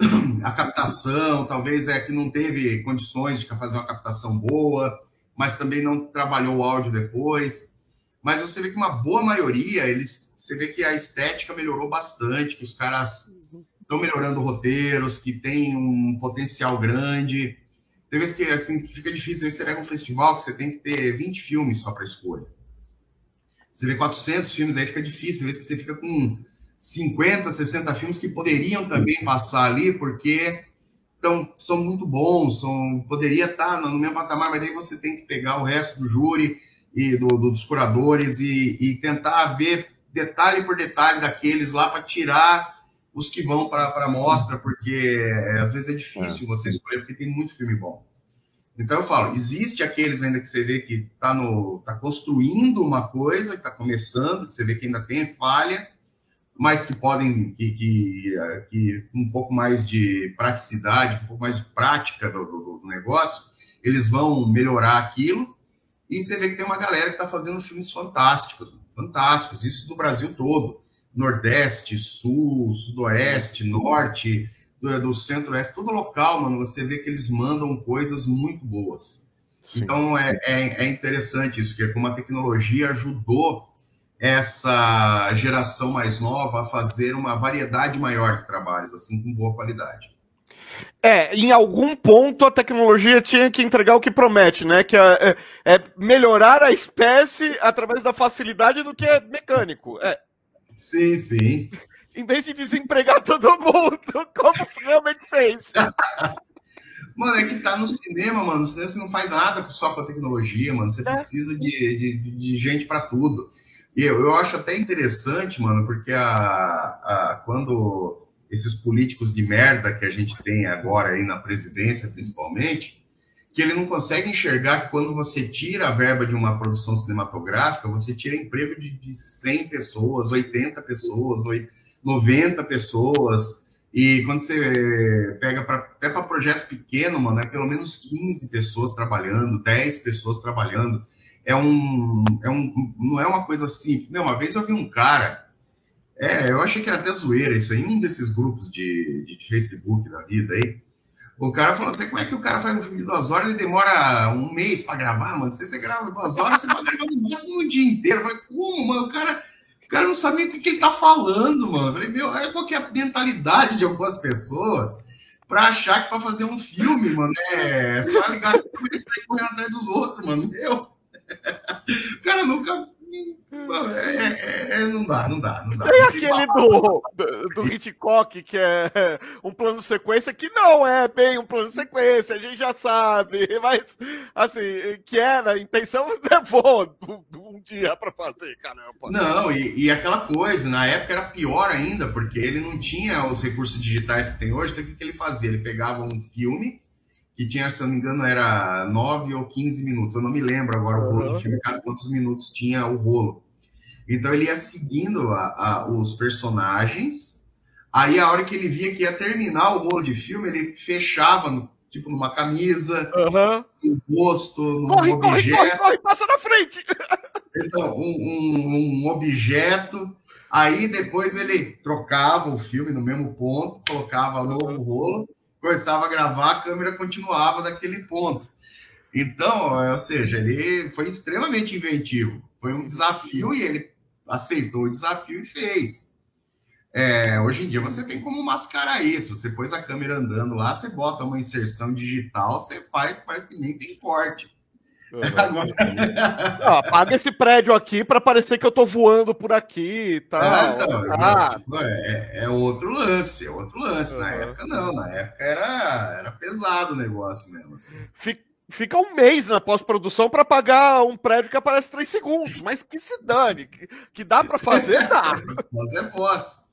A captação, talvez é que não teve condições de fazer uma captação boa, mas também não trabalhou o áudio depois. Mas você vê que uma boa maioria, eles, você vê que a estética melhorou bastante, que os caras estão melhorando roteiros, que tem um potencial grande. Tem vezes que assim, fica difícil, você pega um festival que você tem que ter 20 filmes só para escolha. Você vê 400 filmes, aí fica difícil, tem vezes que você fica com 50, 60 filmes que poderiam também passar ali, porque então, são muito bons, são, poderia estar no mesmo patamar, mas daí você tem que pegar o resto do júri e do, do, dos curadores e, e tentar ver detalhe por detalhe daqueles lá para tirar os que vão para a mostra, porque é, às vezes é difícil é. você escolher, porque tem muito filme bom. Então eu falo, existe aqueles ainda que você vê que está tá construindo uma coisa, que está começando, que você vê que ainda tem falha, mas que podem, que, que, que um pouco mais de praticidade, um pouco mais de prática do, do, do negócio, eles vão melhorar aquilo. E você vê que tem uma galera que está fazendo filmes fantásticos, fantásticos, isso do Brasil todo. Nordeste, Sul, Sudoeste, Norte, do, do Centro-Oeste, todo local, mano, você vê que eles mandam coisas muito boas. Sim. Então é, é, é, interessante isso, que é como a tecnologia ajudou essa geração mais nova a fazer uma variedade maior de trabalhos, assim, com boa qualidade. É, em algum ponto a tecnologia tinha que entregar o que promete, né? Que é, é, é melhorar a espécie através da facilidade do que é mecânico. É. Sim, sim. em vez de desempregar todo mundo, como realmente fez. Mano, é que tá no cinema, mano. No cinema você não faz nada só com a tecnologia, mano. Você é. precisa de, de, de gente para tudo. E eu, eu acho até interessante, mano, porque a, a, quando esses políticos de merda que a gente tem agora aí na presidência, principalmente, que ele não consegue enxergar que quando você tira a verba de uma produção cinematográfica, você tira emprego de, de 100 pessoas, 80 pessoas, 90 pessoas. E quando você pega pra, até para projeto pequeno, mano, é pelo menos 15 pessoas trabalhando, 10 pessoas trabalhando. É um, é um, não é uma coisa simples. Não, uma vez eu vi um cara é, eu achei que era até zoeira isso aí, um desses grupos de, de Facebook da vida aí. O cara falou assim: como é que o cara faz um filme de duas horas e demora um mês para gravar, mano? Se você grava duas horas, você vai gravar no máximo um dia inteiro. Eu falei, como, mano? O cara, o cara não sabe nem o que, que ele tá falando, mano. Eu falei, meu, é qual que é a mentalidade de algumas pessoas para achar que para fazer um filme, mano, é só ligar e sair correndo atrás dos outros, mano. Meu. O cara nunca é, é, é, não dá, não dá, não dá. Tem aquele do, do, do Hitchcock, que é um plano sequência, que não é bem um plano sequência, a gente já sabe, mas, assim, que era, a intenção levou um dia para fazer, caramba. Não, e, e, aquela coisa, na época era pior ainda, porque ele não tinha os recursos digitais que tem hoje, então o que, que ele fazia? Ele pegava um filme que tinha, se eu não me engano, era 9 ou 15 minutos. Eu não me lembro agora o rolo do filme, quantos minutos tinha o rolo. Então ele ia seguindo a, a, os personagens. Aí a hora que ele via que ia terminar o rolo de filme, ele fechava no, tipo numa camisa, uhum. no rosto, num corre, objeto. Corre, corre, corre, passa na frente! Então, um, um, um objeto. Aí depois ele trocava o filme no mesmo ponto, colocava novo rolo começava a gravar, a câmera continuava daquele ponto. Então, ou seja, ele foi extremamente inventivo. Foi um desafio e ele aceitou o desafio e fez. É, hoje em dia você tem como mascarar isso. Você pôs a câmera andando lá, você bota uma inserção digital, você faz, parece que nem tem corte. Agora... Apaga esse prédio aqui para parecer que eu tô voando por aqui e tal. É, então, ah. tipo, é, é, outro lance, é outro lance. Uhum. Na época, não, na época era, era pesado o negócio mesmo. Assim. Fica, fica um mês na pós-produção para pagar um prédio que aparece três segundos, mas que se dane, que, que dá para fazer, dá. Mas é pós.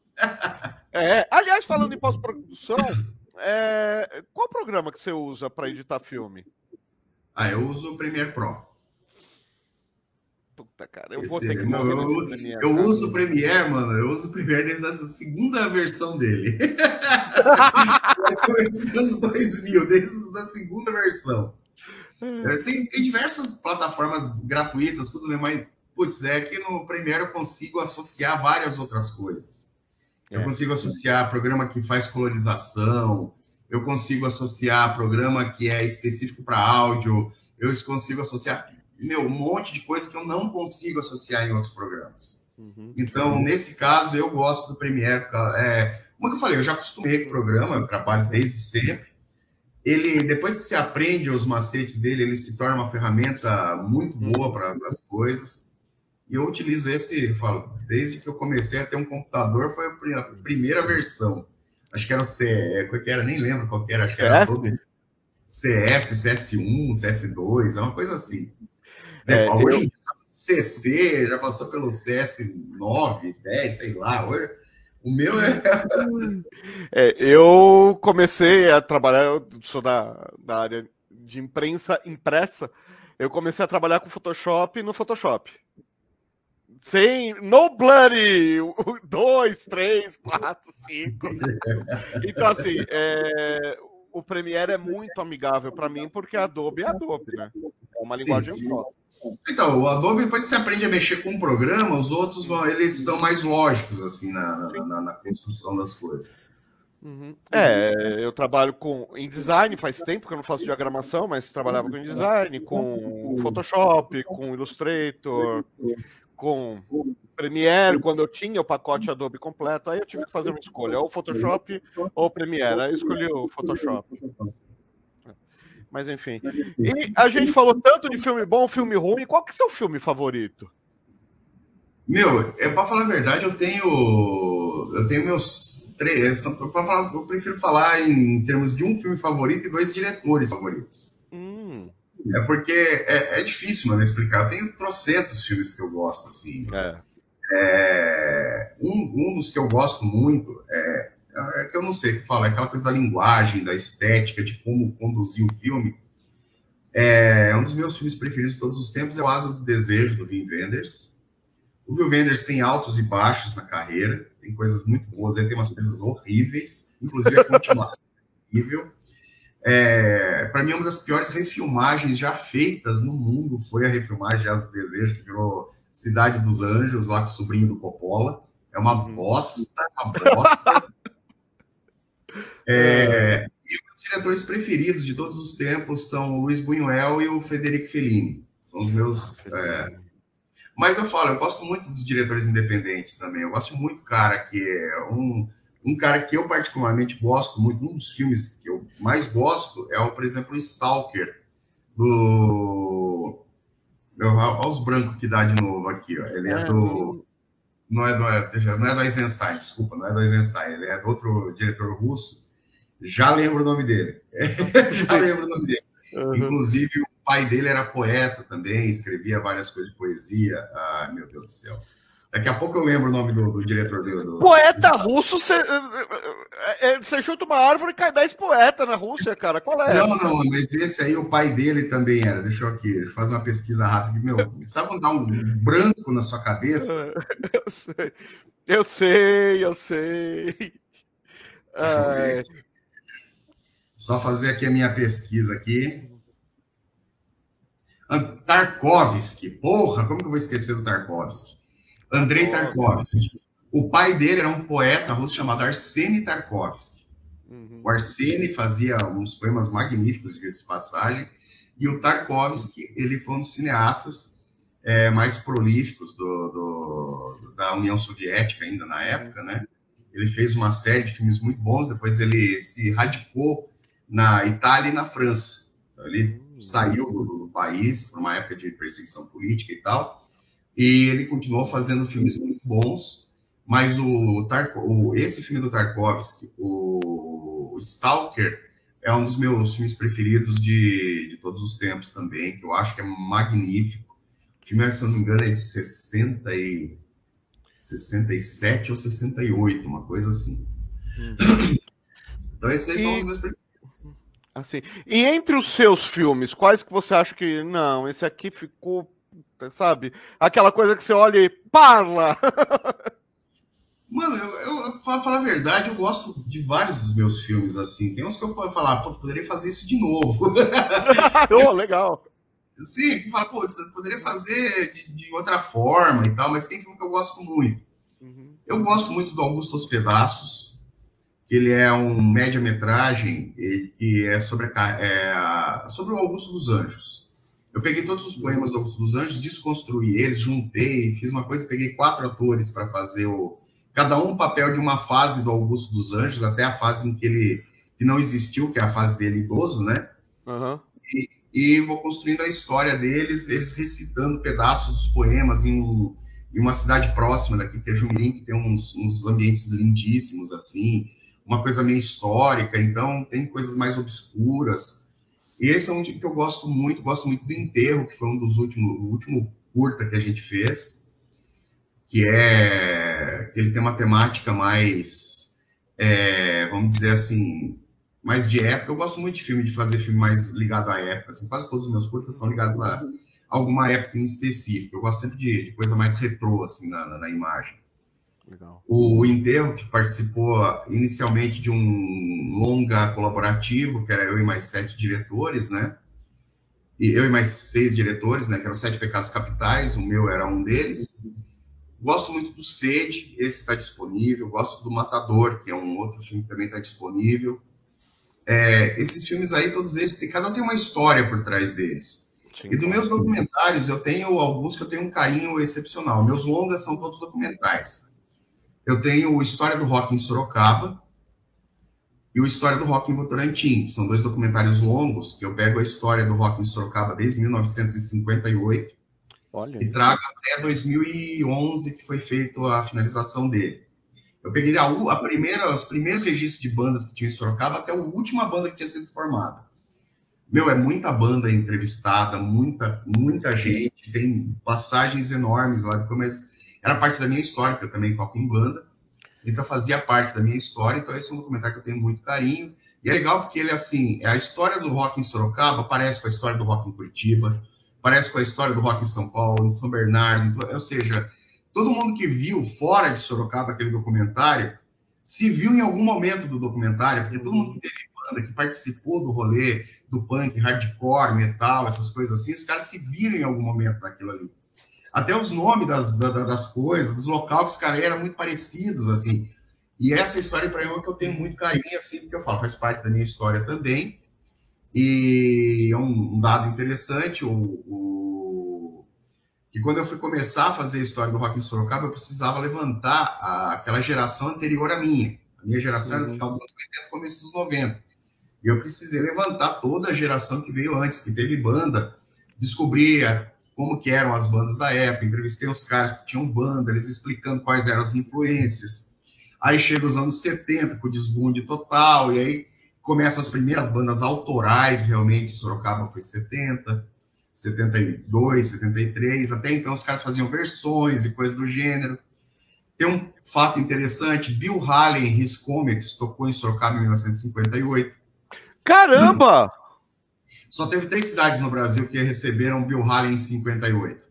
é, aliás, falando em pós-produção, é, qual programa que você usa para editar filme? Ah, eu uso o Premiere Pro. Puta, cara, eu Esse, vou ter que não, eu, Premiere, eu uso o Premiere, mano. Eu uso o Premiere desde a segunda versão dele. desde anos 2000, desde a segunda versão. É, tem, tem, diversas plataformas gratuitas, tudo mesmo, mas, putz, é que no Premiere eu consigo associar várias outras coisas. Eu é. consigo associar programa que faz colorização, eu consigo associar programa que é específico para áudio, eu consigo associar meu, um monte de coisa que eu não consigo associar em outros programas. Uhum. Então, nesse caso, eu gosto do Premiere. É, como eu falei, eu já acostumei com o programa, eu trabalho desde sempre. Ele, depois que você aprende os macetes dele, ele se torna uma ferramenta muito uhum. boa para as coisas. E eu utilizo esse, eu falo, desde que eu comecei a ter um computador, foi a primeira versão acho que era o C, qual que era, nem lembro qual que era, acho que era todo esse CS, CS1, CS2, é uma coisa assim. É, é, hoje eu... CC, já passou pelo CS9, 10, sei lá. O meu é... é. eu comecei a trabalhar, eu sou da, da área de imprensa impressa, eu comecei a trabalhar com Photoshop no Photoshop. Sem, no bloody, dois, três, quatro, cinco. Então, assim, é, o Premiere é muito amigável para mim, porque Adobe é Adobe, né? É uma Sim. linguagem própria. Então, o Adobe, depois que você aprende a mexer com um programa, os outros eles são mais lógicos, assim, na, na, na construção das coisas. Uhum. É, eu trabalho com em design faz tempo que eu não faço diagramação, mas trabalhava com design, com Photoshop, com Illustrator, com Premiere, quando eu tinha o pacote Adobe completo, aí eu tive que fazer uma escolha, ou Photoshop ou Premiere. Aí eu escolhi o Photoshop. Mas enfim. E a gente falou tanto de filme bom, filme ruim. Qual que é o seu filme favorito? Meu, é para falar a verdade, eu tenho eu tenho meus três, para falar, eu prefiro falar em, termos de um filme favorito e dois diretores favoritos. Hum. É porque é, é, difícil, mano, explicar. Eu tenho trocentos filmes que eu gosto, assim. É. É, um, um dos que eu gosto muito é é que eu não sei o que falar, é aquela coisa da linguagem, da estética, de como conduzir o filme. É, um dos meus filmes preferidos de todos os tempos é o Asas do Desejo, do Wim Wenders. O Wim Wenders tem altos e baixos na carreira, tem coisas muito boas, ele tem umas coisas horríveis, inclusive a continuação é horrível. É, para mim, uma das piores refilmagens já feitas no mundo foi a refilmagem de do Desejo, que virou Cidade dos Anjos, lá com o sobrinho do Coppola. É uma uhum. bosta, uma bosta. É, e os diretores preferidos de todos os tempos são o Luiz Buñuel e o Federico Fellini. São os meus. É... Mas eu falo, eu gosto muito dos diretores independentes também. Eu gosto muito, cara, que é um, um cara que eu particularmente gosto muito. Um dos filmes que eu mais gosto é, o, por exemplo, o Stalker, do. Olha os brancos que dá de novo aqui, ó. Ele é, é do. Não é do, não é do Eisenstein, desculpa, não é do Eisenstein, ele é do outro diretor russo já lembro o nome dele. Já lembro o nome dele. Uhum. Inclusive, o pai dele era poeta também, escrevia várias coisas de poesia. Ah, meu Deus do céu. Daqui a pouco eu lembro o nome do, do diretor dele. Do... Poeta russo, você eh, eh, chuta uma árvore e cai 10 poetas na Rússia, cara. Qual é? Não, não, mas esse aí, o pai dele também era. Deixa eu aqui, fazer uma pesquisa rápida. Meu, sabe quando dá um branco na sua cabeça? Eu sei, eu sei. Eu sei. Só fazer aqui a minha pesquisa aqui. Tarkovsky. Porra, como que eu vou esquecer do Tarkovsky? Andrei Tarkovsky. O pai dele era um poeta russo chamado Arseny Tarkovsky. Uhum. O Arseny fazia uns poemas magníficos, de passagem, e o Tarkovsky, ele foi um dos cineastas é, mais prolíficos do, do, da União Soviética ainda na época, né? Ele fez uma série de filmes muito bons, depois ele se radicou na Itália e na França. Então, ele hum. saiu do, do, país por uma época de perseguição política e tal, e ele continuou fazendo filmes muito bons, mas o, o esse filme do Tarkovsky, o, Stalker, é um dos meus filmes preferidos de, de todos os tempos também, que eu acho que é magnífico. O filme, se não me engano, é de 60 e 67 ou 68, uma coisa assim. Hum. Então, esses e... são os meus preferidos. Assim, e entre os seus filmes, quais que você acha que não, esse aqui ficou, sabe? Aquela coisa que você olha e parla. Mano, eu, eu para falar a verdade, eu gosto de vários dos meus filmes assim. Tem uns que eu posso falar, pô, poderia fazer isso de novo. oh, legal. Sim, que fala, pô, você poderia fazer de, de, outra forma e tal, mas tem filme que eu gosto muito. Uhum. Eu gosto muito do Augusto aos Pedaços que ele é um média-metragem que é sobre, é, sobre o Augusto dos Anjos. Eu peguei todos os poemas do Augusto dos Anjos, desconstruí eles, juntei, fiz uma coisa, peguei quatro atores para fazer o cada um papel de uma fase do Augusto dos Anjos, até a fase em que ele que não existiu, que é a fase dele idoso, né? Uhum. E, e, vou construindo a história deles, eles recitando pedaços dos poemas em, em uma cidade próxima daqui, que é Jundim, que tem uns, uns ambientes lindíssimos, assim, uma coisa meio histórica, então tem coisas mais obscuras. Esse é um que eu gosto muito, gosto muito do Enterro, que foi um dos últimos, o último curta que a gente fez, que é que ele tem uma temática mais, é, vamos dizer assim, mais de época. Eu gosto muito de filme, de fazer filme mais ligado à época. Assim, quase todos os meus curtas são ligados a alguma época em específico. Eu gosto sempre de, de coisa mais retrô, assim, na, na, na imagem. Legal. O Enterro, que participou inicialmente de um longa colaborativo, que era eu e mais sete diretores, né? E eu e mais seis diretores, né? Que eram Sete Pecados Capitais, o meu era um deles. Gosto muito do Sede, esse está disponível. Gosto do Matador, que é um outro filme que também está disponível. É, esses filmes aí, todos eles, tem, cada um tem uma história por trás deles. Sim, e dos meus documentários, eu tenho alguns que eu tenho um carinho excepcional. Meus longas são todos documentais. Eu tenho o História do Rock em Sorocaba e o História do Rock em Votorantim, são dois documentários longos, que eu pego a história do rock em Sorocaba desde 1958 Olha e trago até 2011, que foi feita a finalização dele. Eu peguei a, a, primeira, os primeiros registros de bandas que tinha em Sorocaba até a última banda que tinha sido formada. Meu, é muita banda entrevistada, muita, muita gente, tem passagens enormes lá de começo era parte da minha história, que eu também toco em banda, então fazia parte da minha história, então esse é um documentário que eu tenho muito carinho, e é legal porque ele, assim, é a história do rock em Sorocaba parece com a história do rock em Curitiba, parece com a história do rock em São Paulo, em São Bernardo, ou seja, todo mundo que viu fora de Sorocaba aquele documentário, se viu em algum momento do documentário, porque todo mundo que teve banda, que participou do rolê, do punk, hardcore, metal, essas coisas assim, os caras se viram em algum momento daquilo ali até os nomes das, das coisas, dos locais que os caras eram muito parecidos, assim. E essa história para mim é que eu tenho muito carinho, assim, porque eu falo, faz parte da minha história também. E é um, um dado interessante, o, o, que quando eu fui começar a fazer a história do rock em Sorocaba, eu precisava levantar a, aquela geração anterior à minha. A minha geração uhum. era do final dos anos 80, começo dos 90. E eu precisei levantar toda a geração que veio antes, que teve banda, descobrir como que eram as bandas da época, entrevistei os caras que tinham banda, eles explicando quais eram as influências. Aí chega os anos 70, com o desbunde total, e aí começam as primeiras bandas autorais, realmente, Sorocaba foi 70, 72, 73, até então os caras faziam versões e coisas do gênero. Tem um fato interessante, Bill Haley, His Comics, tocou em Sorocaba em 1958. Caramba! Só teve três cidades no Brasil que receberam Bill Haley em 58.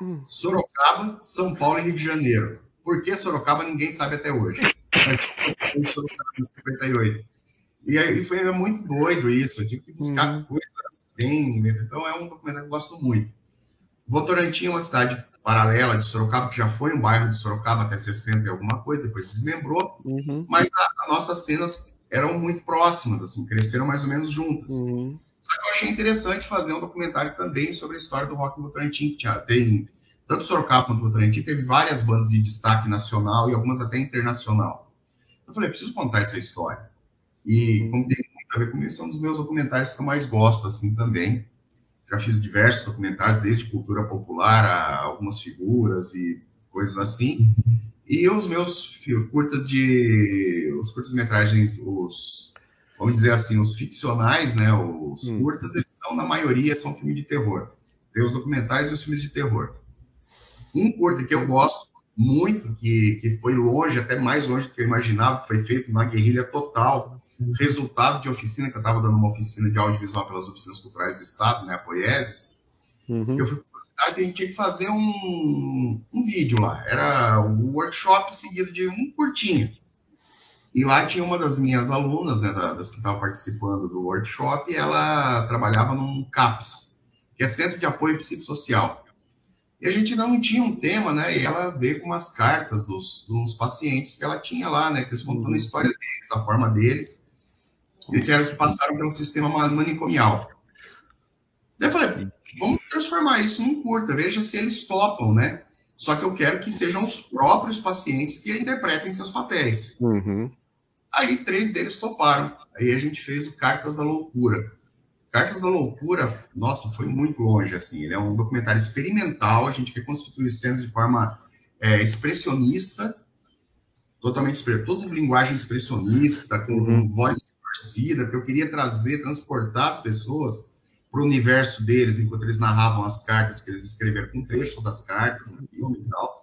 Hum. Sorocaba, São Paulo e Rio de Janeiro. Por que Sorocaba, ninguém sabe até hoje. Mas Sorocaba em 58. E aí foi muito doido isso. Eu tive que buscar hum. coisas bem. Então é um documentário que eu gosto muito. Votorantim é uma cidade paralela de Sorocaba, que já foi um bairro de Sorocaba até 60 e alguma coisa, depois desmembrou. Uhum. Mas as nossas cenas eram muito próximas, assim, cresceram mais ou menos juntas. Uhum. Eu achei interessante fazer um documentário também sobre a história do rock no Votorantim, que tem tanto Sorocaba quanto Votorantim, teve várias bandas de destaque nacional e algumas até internacional. Eu falei, preciso contar essa história. E como tem muito a ver comigo, são um dos meus documentários que eu mais gosto, assim, também. Já fiz diversos documentários, desde cultura popular a algumas figuras e coisas assim. E os meus curtas de... os curtas-metragens, os vamos dizer assim, os ficcionais, né, os hum. curtas, eles são, na maioria, são filmes de terror. Tem os documentais e os filmes de terror. Um curta que eu gosto muito, que, que foi longe, até mais longe do que eu imaginava, que foi feito na guerrilha total, resultado de oficina, que eu estava dando uma oficina de audiovisual pelas oficinas culturais do Estado, né, a Poieses, uhum. eu fui para a cidade e a gente tinha que fazer um, um vídeo lá. Era um workshop seguido de um curtinho. E lá tinha uma das minhas alunas, né, das que estavam participando do workshop, e ela trabalhava num CAPS, que é Centro de Apoio Psicossocial. E a gente não tinha um tema, né, e ela veio com umas cartas dos, dos pacientes que ela tinha lá, né, que eles contando a uhum. história deles, da forma deles, e que era que passaram pelo sistema manicomial. Daí eu falei, vamos transformar isso num curta, veja se eles topam, né? Só que eu quero que sejam os próprios pacientes que interpretem seus papéis. Uhum. Aí três deles toparam. Aí a gente fez o Cartas da Loucura. Cartas da Loucura, nossa, foi muito longe, assim. Ele é um documentário experimental, a gente reconstitui cenas de forma é, expressionista, totalmente toda linguagem expressionista, com, uhum. voz distorcida, porque eu queria trazer, transportar as pessoas para o universo deles, enquanto eles narravam as cartas que eles escreveram com trechos das cartas no filme e tal.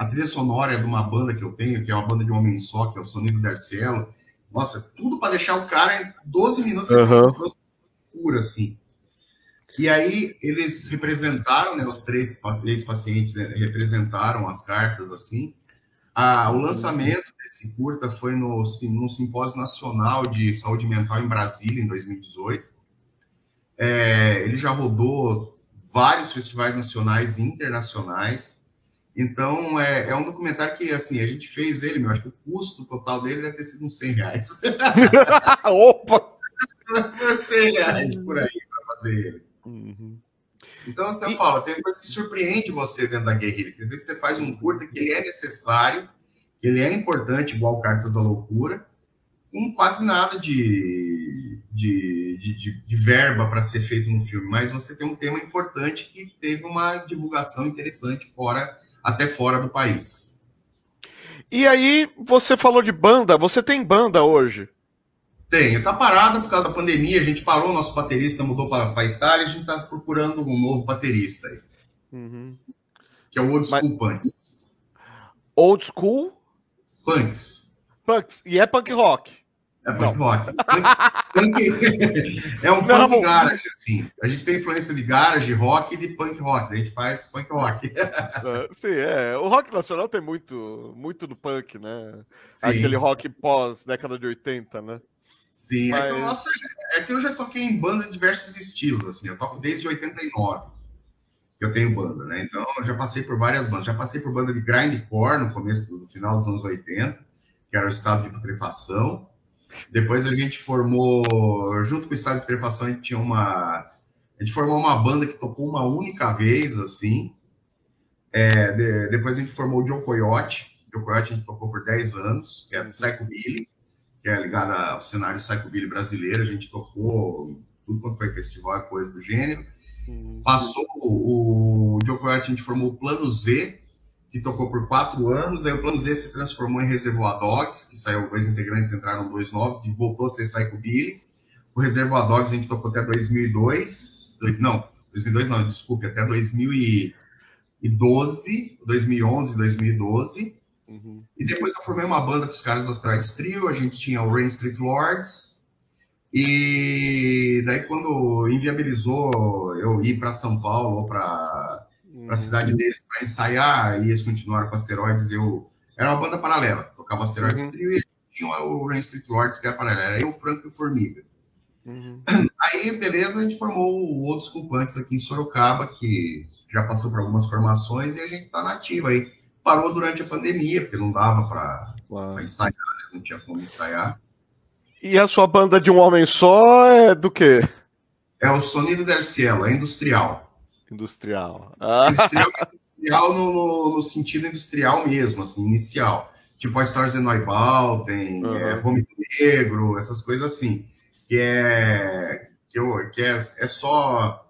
A trilha sonora é de uma banda que eu tenho, que é uma banda de um homem só, que é o Sonido Darcielo. Nossa, tudo para deixar o cara em 12 minutos uhum. pura, assim. E aí eles representaram, né, os três ex-pacientes eh, representaram as cartas assim. Ah, o lançamento desse curta foi no, no Simpósio Nacional de Saúde Mental em Brasília, em 2018. É, ele já rodou vários festivais nacionais e internacionais. Então, é, é, um documentário que, assim, a gente fez ele, meu, acho que o custo total dele deve ter sido uns 100 reais. Opa! 100 reais por aí para fazer ele. Uhum. Então, você e... fala, tem coisa que surpreende você dentro da guerrilha, que às vezes você faz um curta que ele é necessário, que ele é importante, igual Cartas da Loucura, com quase nada de, de, de, de verba para ser feito no filme, mas você tem um tema importante que teve uma divulgação interessante fora, até fora do país. E aí, você falou de banda, você tem banda hoje? Tenho. Tá parada por causa da pandemia. A gente parou, nosso baterista mudou para a Itália. A gente tá procurando um novo baterista aí. Uhum. Que é o Old School Mas... Punks. Old School? Punks. Punks. E é punk rock. É punk rock. É um Não. punk garage, assim. A gente tem influência de garage, rock e de punk rock. A gente faz punk rock. É, sim, é. O rock nacional tem muito, muito do punk, né? Sim. Aquele rock pós década de 80, né? Sim, Mas... é, que eu, nossa, é que eu já toquei em banda de diversos estilos, assim, eu toco desde 89 que eu tenho banda, né? Então eu já passei por várias bandas, já passei por banda de grindcore no começo do final dos anos 80, que era o estado de putrefação. Depois a gente formou, junto com o estado de putrefação, a gente tinha uma. A gente formou uma banda que tocou uma única vez, assim. É, de, depois a gente formou o Joe Coyote. O Joe Coyote a gente tocou por 10 anos, que é do Psycho Billy que é ligada ao cenário psychobilly brasileiro. A gente tocou tudo quanto foi festival e coisa do gênero. Uhum. Passou o, o Joe a gente formou o Plano Z, que tocou por quatro anos. Daí o Plano Z se transformou em Reservoir Dogs, que saiu dois integrantes, entraram dois novos, e voltou a ser Psychobilly. O Reservoir Dogs a gente tocou até 2002, dois, não, 2002 não, desculpe, até 2012, 2011, 2012. Uhum. E depois eu formei uma banda com os caras do Astrides Trio, a gente tinha o Rain Street Lords, e daí quando inviabilizou eu ir para São Paulo ou para uhum. a cidade deles para ensaiar, e eles continuaram com Asteroides, eu... Era uma banda paralela, tocava Asteroides uhum. Trio e tinha o Rain Street Lords, que era paralela, era eu, o Franco e o Formiga. Uhum. Aí, beleza, a gente formou o Outros Culpantes aqui em Sorocaba, que já passou por algumas formações, e a gente está nativo aí parou durante a pandemia, porque não dava para ensaiar, né? não tinha como ensaiar. E a sua banda de um homem só é do quê? É o Sonido del Cielo, é industrial. Industrial. Ah. Industrial, industrial no, no, no, sentido industrial mesmo, assim, inicial. Tipo a Stars de Neubal, tem uhum. é, Vômito Negro, essas coisas assim. Que é, que, eu, que é, é só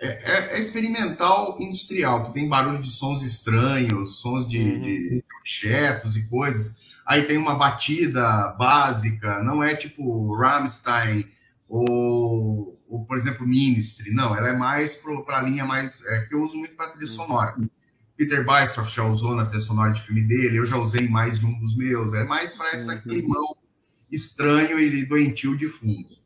é, é, é, experimental industrial, que tem barulho de sons estranhos, sons de, uhum. de, objetos e coisas. Aí tem uma batida básica, não é tipo Rammstein ou, ou por exemplo, Ministry, não, ela é mais para a linha mais. É, que eu uso muito para trilha uhum. sonora. Peter Bystroff já usou na trilha sonora de filme dele, eu já usei mais de um dos meus, é mais para esse uhum. climão estranho e doentio de fundo.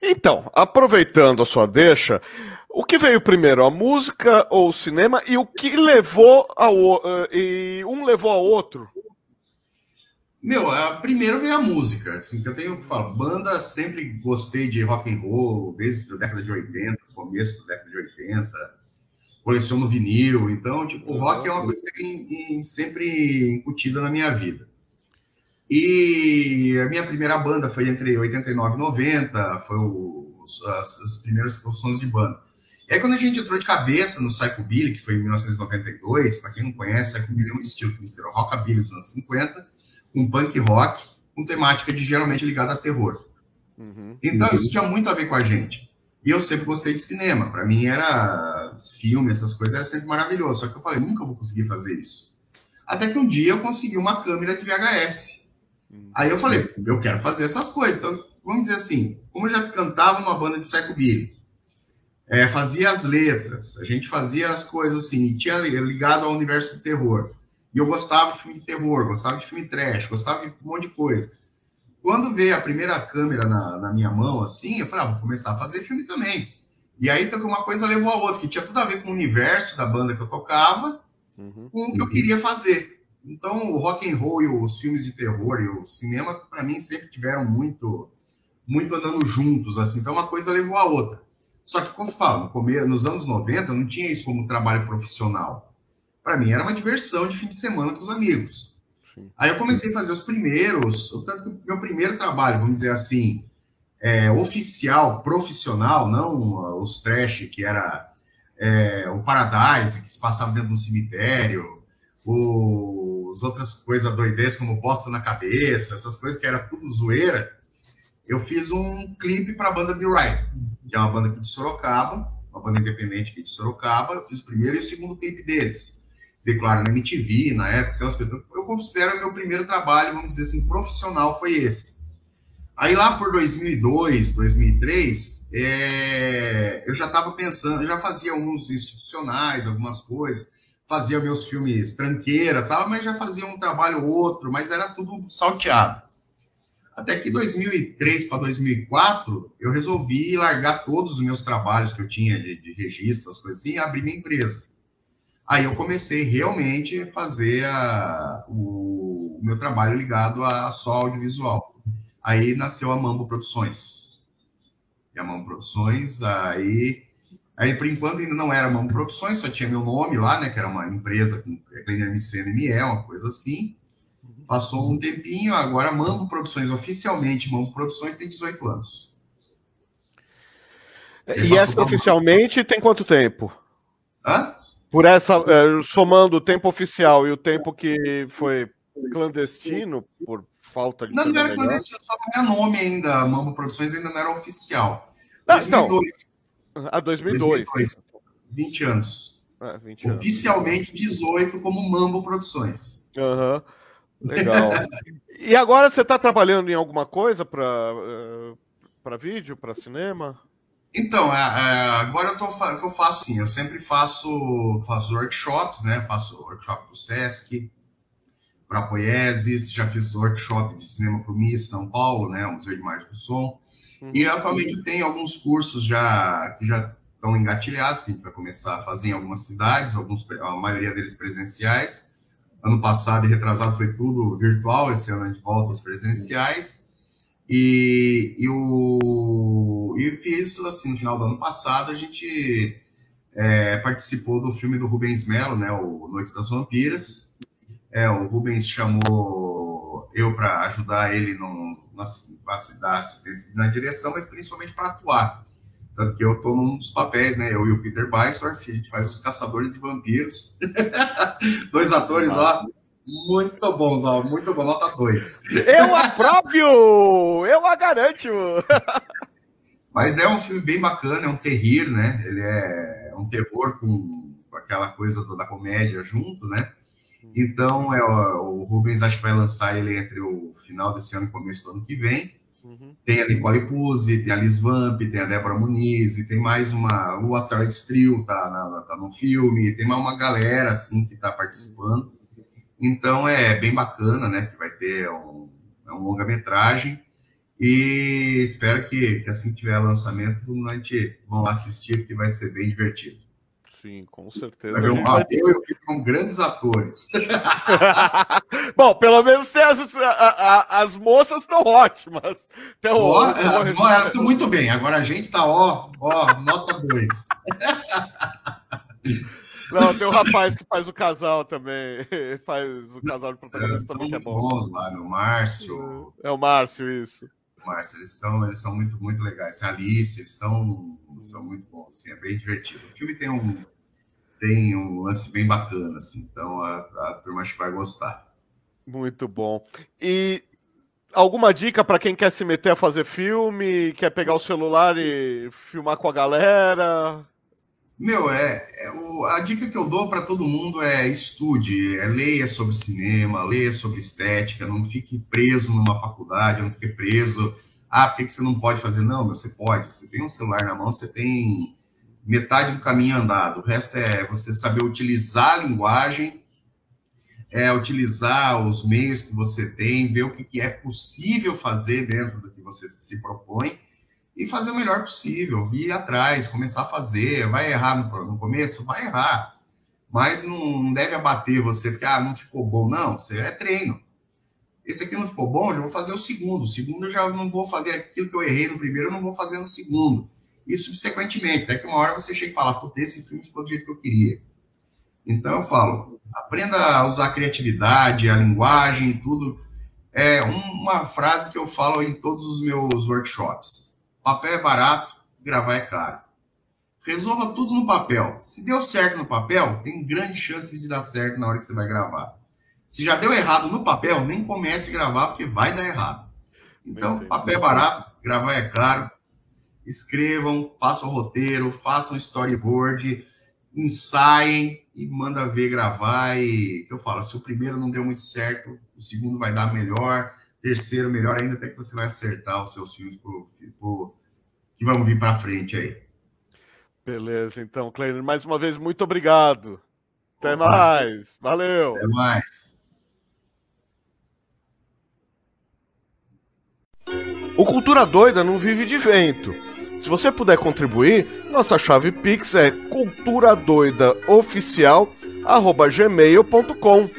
Então, aproveitando a sua deixa, o que veio primeiro, a música ou o cinema? E o que levou ao. Uh, e um levou ao outro? Meu, a, primeiro veio a música, assim, que eu tenho que falar. Banda, sempre gostei de rock and roll, desde a década de 80, começo da década de 80. Coleciono vinil, então, tipo, rock é uma coisa que tem sempre incutida na minha vida. E a minha primeira banda foi entre 89 e 90, foi os, as, as primeiras sons de banda. E aí, quando a gente entrou de cabeça no Psychobilly, que foi em 1992, para quem não conhece, Psychobilly é um estilo que mistura rockabilly dos anos 50 com punk rock, com temática de geralmente ligada a terror. Uhum. Então, isso tinha muito a ver com a gente. E eu sempre gostei de cinema. Para mim, era filme, essas coisas, era sempre maravilhoso. Só que eu falei, nunca vou conseguir fazer isso. Até que um dia eu consegui uma câmera de VHS. Uhum. Aí eu falei, eu quero fazer essas coisas. Então, vamos dizer assim, como eu já cantava numa banda de psychobilly, é, fazia as letras, a gente fazia as coisas assim, tinha ligado ao universo do terror. E eu gostava de filme de terror, gostava de filme trash, gostava de um monte de coisa. Quando veio a primeira câmera na, na minha mão, assim, eu falei, ah, vou começar a fazer filme também. E aí então, uma coisa levou a outra, que tinha tudo a ver com o universo da banda que eu tocava, uhum. com o que eu queria fazer. Então, o rock and roll e os filmes de terror e o cinema, para mim, sempre tiveram muito, muito andando juntos, assim. Então, uma coisa levou a outra. Só que, como eu falo, nos anos 90, eu não tinha isso como trabalho profissional. Para mim, era uma diversão de fim de semana com os amigos. Sim. Aí eu comecei a fazer os primeiros, tanto que meu primeiro trabalho, vamos dizer assim, é, oficial, profissional, não uh, os trash, que era é, o Paradise, que se passava dentro de um cemitério, os outras coisas doidez, como bosta na cabeça, essas coisas que era tudo zoeira, eu fiz um clipe para a banda de Right, que é uma banda aqui de Sorocaba, uma banda independente aqui de Sorocaba. Eu fiz o primeiro e o segundo clipe deles. Declaro na MTV, na época, aquelas coisas. Eu considero meu primeiro trabalho, vamos dizer assim, profissional foi esse. Aí lá por 2002, 2003, é... eu já estava pensando, já fazia uns institucionais, algumas coisas, fazia meus filmes tranqueira, tal, mas já fazia um trabalho outro, mas era tudo salteado. Até que 2003 para 2004, eu resolvi largar todos os meus trabalhos que eu tinha de, de registro, as coisas assim, e abrir minha empresa. Aí eu comecei realmente a fazer a, o, o, meu trabalho ligado a só audiovisual. Aí nasceu a Mambo Produções. E a Mambo Produções, aí, aí por enquanto ainda não era Mambo Produções, só tinha meu nome lá, né, que era uma empresa com CNME, uma coisa assim. Passou um tempinho, agora Mambo Produções, oficialmente, Mambo Produções tem 18 anos. E essa oficialmente tem quanto tempo? Hã? Por essa, é, somando o tempo oficial e o tempo que foi clandestino, por falta de. Não, não era clandestino, só não era nome ainda. Mambo Produções ainda não era oficial. Ah, 2002. Então, a 2002. 2002. 20 anos. É, 20 Oficialmente anos. 18 como Mambo Produções. Uhum. Legal. e agora você está trabalhando em alguma coisa para uh, para vídeo, para cinema? Então, é, é, agora eu tô, que eu faço assim, eu sempre faço, faço workshops, né? Faço workshop do Sesc, para Poieses, já fiz workshop de cinema para o MIS São Paulo, né? O Museu de Imagem do Som. Uhum. E atualmente eu tenho alguns cursos já que já estão engatilhados, que a gente vai começar a fazer em algumas cidades, alguns, a maioria deles presenciais. Ano passado e retrasado foi tudo virtual, esse ano a gente volta aos presenciais. E, e, o, e fiz, assim, no final do ano passado, a gente é, participou do filme do Rubens Melo, né, o Noite das Vampiras. É, o Rubens chamou eu para ajudar ele na, dar assistência na direção, mas principalmente para atuar. Tanto que eu estou num dos papéis, né? Eu e o Peter Bystorff, a gente faz os Caçadores de Vampiros. dois atores, ó, muito bons, ó, muito bom, nota dois. Eu apróprio! Eu a garanto! Mas é um filme bem bacana, é um terrir, né? Ele é um terror com, com aquela coisa da comédia junto, né? Então, é, o Rubens acho que vai lançar ele entre o final desse ano e começo do ano que vem. Uhum. Tem a Nicole Puzzi, tem a Liz Vamp, tem a Débora Muniz, e tem mais uma. O Asteroid Trio tá, na, tá no filme, tem uma galera assim que tá participando. Então é bem bacana, né? Que vai ter um, é um longa-metragem. E espero que, que assim que tiver lançamento, todo mundo a gente vão assistir, porque vai ser bem divertido. Sim, com certeza. Eu, vai... eu, fico com grandes atores. Bom, pelo menos tem as, a, a, as moças estão ótimas. Tem o, ó, o... As, elas estão muito bem. Agora a gente tá, ó, ó, nota 2. Não, tem o um rapaz que faz o casal também. Faz o casal de protagonista também, que é bom. bons lá, no Márcio. É o Márcio, isso. Márcio, eles estão, eles são muito, muito legais. A Alice, eles estão, são muito bons, assim, é bem divertido. O filme tem um, tem um lance bem bacana, assim, então a, a turma acho que vai gostar. Muito bom. E alguma dica para quem quer se meter a fazer filme, quer pegar o celular e filmar com a galera? Meu, é, é o, a dica que eu dou para todo mundo é estude, é, leia sobre cinema, leia sobre estética, não fique preso numa faculdade, não fique preso. Ah, por que, você não pode fazer? Não, meu, você pode. Você tem um celular na mão, você tem metade do caminho andado. O resto é você saber utilizar a linguagem, é utilizar os meios que você tem, ver o que, que é possível fazer dentro do que você se propõe e fazer o melhor possível, vir atrás, começar a fazer. Vai errar no, no começo? Vai errar. Mas não deve abater você, porque ah, não ficou bom. Não, você é treino. Esse aqui não ficou bom, eu já vou fazer o segundo. O segundo eu já não vou fazer aquilo que eu errei no primeiro, eu não vou fazer no segundo e subsequentemente. Que uma hora você chega e fala, puta, esse filme ficou do jeito que eu queria. Então eu falo, aprenda a usar a criatividade, a linguagem, tudo. É uma frase que eu falo em todos os meus workshops. Papel é barato, gravar é caro. Resolva tudo no papel. Se deu certo no papel, tem grande chance de dar certo na hora que você vai gravar. Se já deu errado no papel, nem comece a gravar, porque vai dar errado. Então, papel é barato, gravar é caro escrevam, façam roteiro, façam storyboard, ensaiem e manda ver gravar. E que eu falo, se o primeiro não deu muito certo, o segundo vai dar melhor, terceiro melhor ainda, até que você vai acertar os seus filmes pro, pro, que vão vir para frente aí. Beleza, então, Kleiner, mais uma vez, muito obrigado. Até Opa. mais. Valeu. Até mais. O Cultura Doida não vive de vento se você puder contribuir, nossa chave Pix é culturadoidaoficial@gmail.com.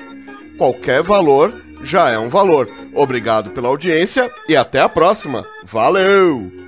Qualquer valor já é um valor. Obrigado pela audiência e até a próxima. Valeu!